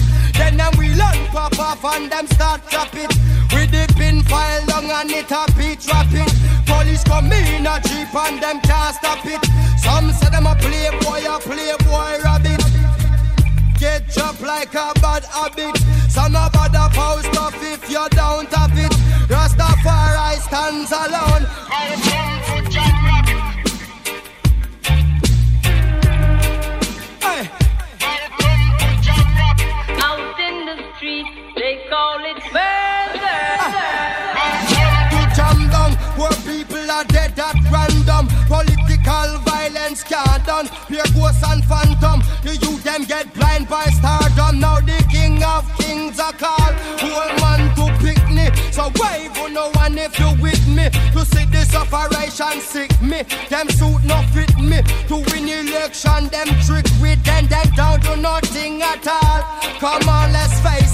Them we learn pop off and them start trap it. With the pin file long and it a beat rapid. Police come in a jeep and them can't stop it. Some say them a playboy, a playboy rabbit. Get chopped like a bad habit. Some a bad a post off if you don't have it. Rastafari stands alone. Call it murder. to jam down where people are dead at random. Political violence can't done. Pure ghosts and phantom. The youth them get blind by stardom. Now the king of kings are called. Whole man to pick me. So wave on no one if you with me. To see this operation sick me. Them suit not fit me. To win election, them trick with them. Them down to nothing at all. Come on, let's it.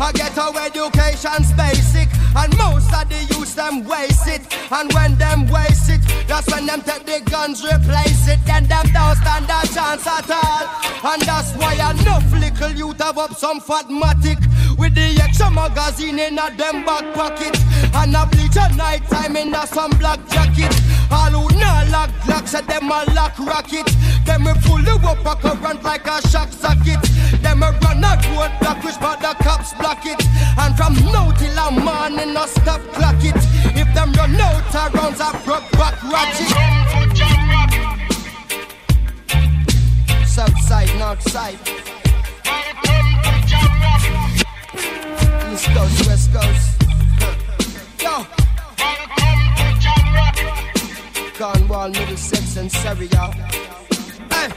I get our education's basic. And most of the youth them waste it. And when them waste it, that's when them take the guns, replace it. Then them don't stand a chance at all. And that's why enough little youth have up some fat matic. With the extra magazine in a them back pocket. And a bleach at night time in a some black jacket. All who not lock lock, said them a lock rocket. Them we pull you up a current like a shock socket. Them a run a road block which but the cops block it. And from now till a morning no stop clock it. If them run out of rounds a broke back ratchet. South side, north side. East coast, west coast. Yo. Cornwall, Middlesex, and Surrey, y'all. Hey.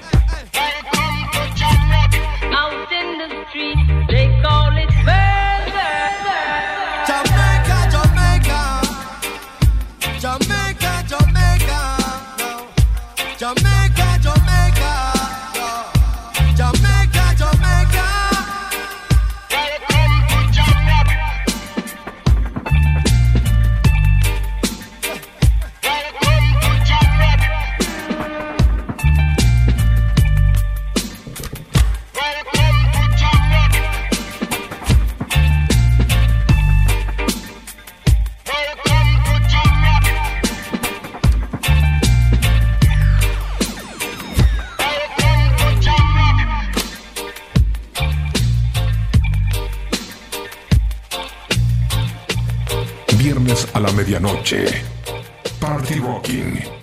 Out in the street, they call it a la medianoche. Party Rocking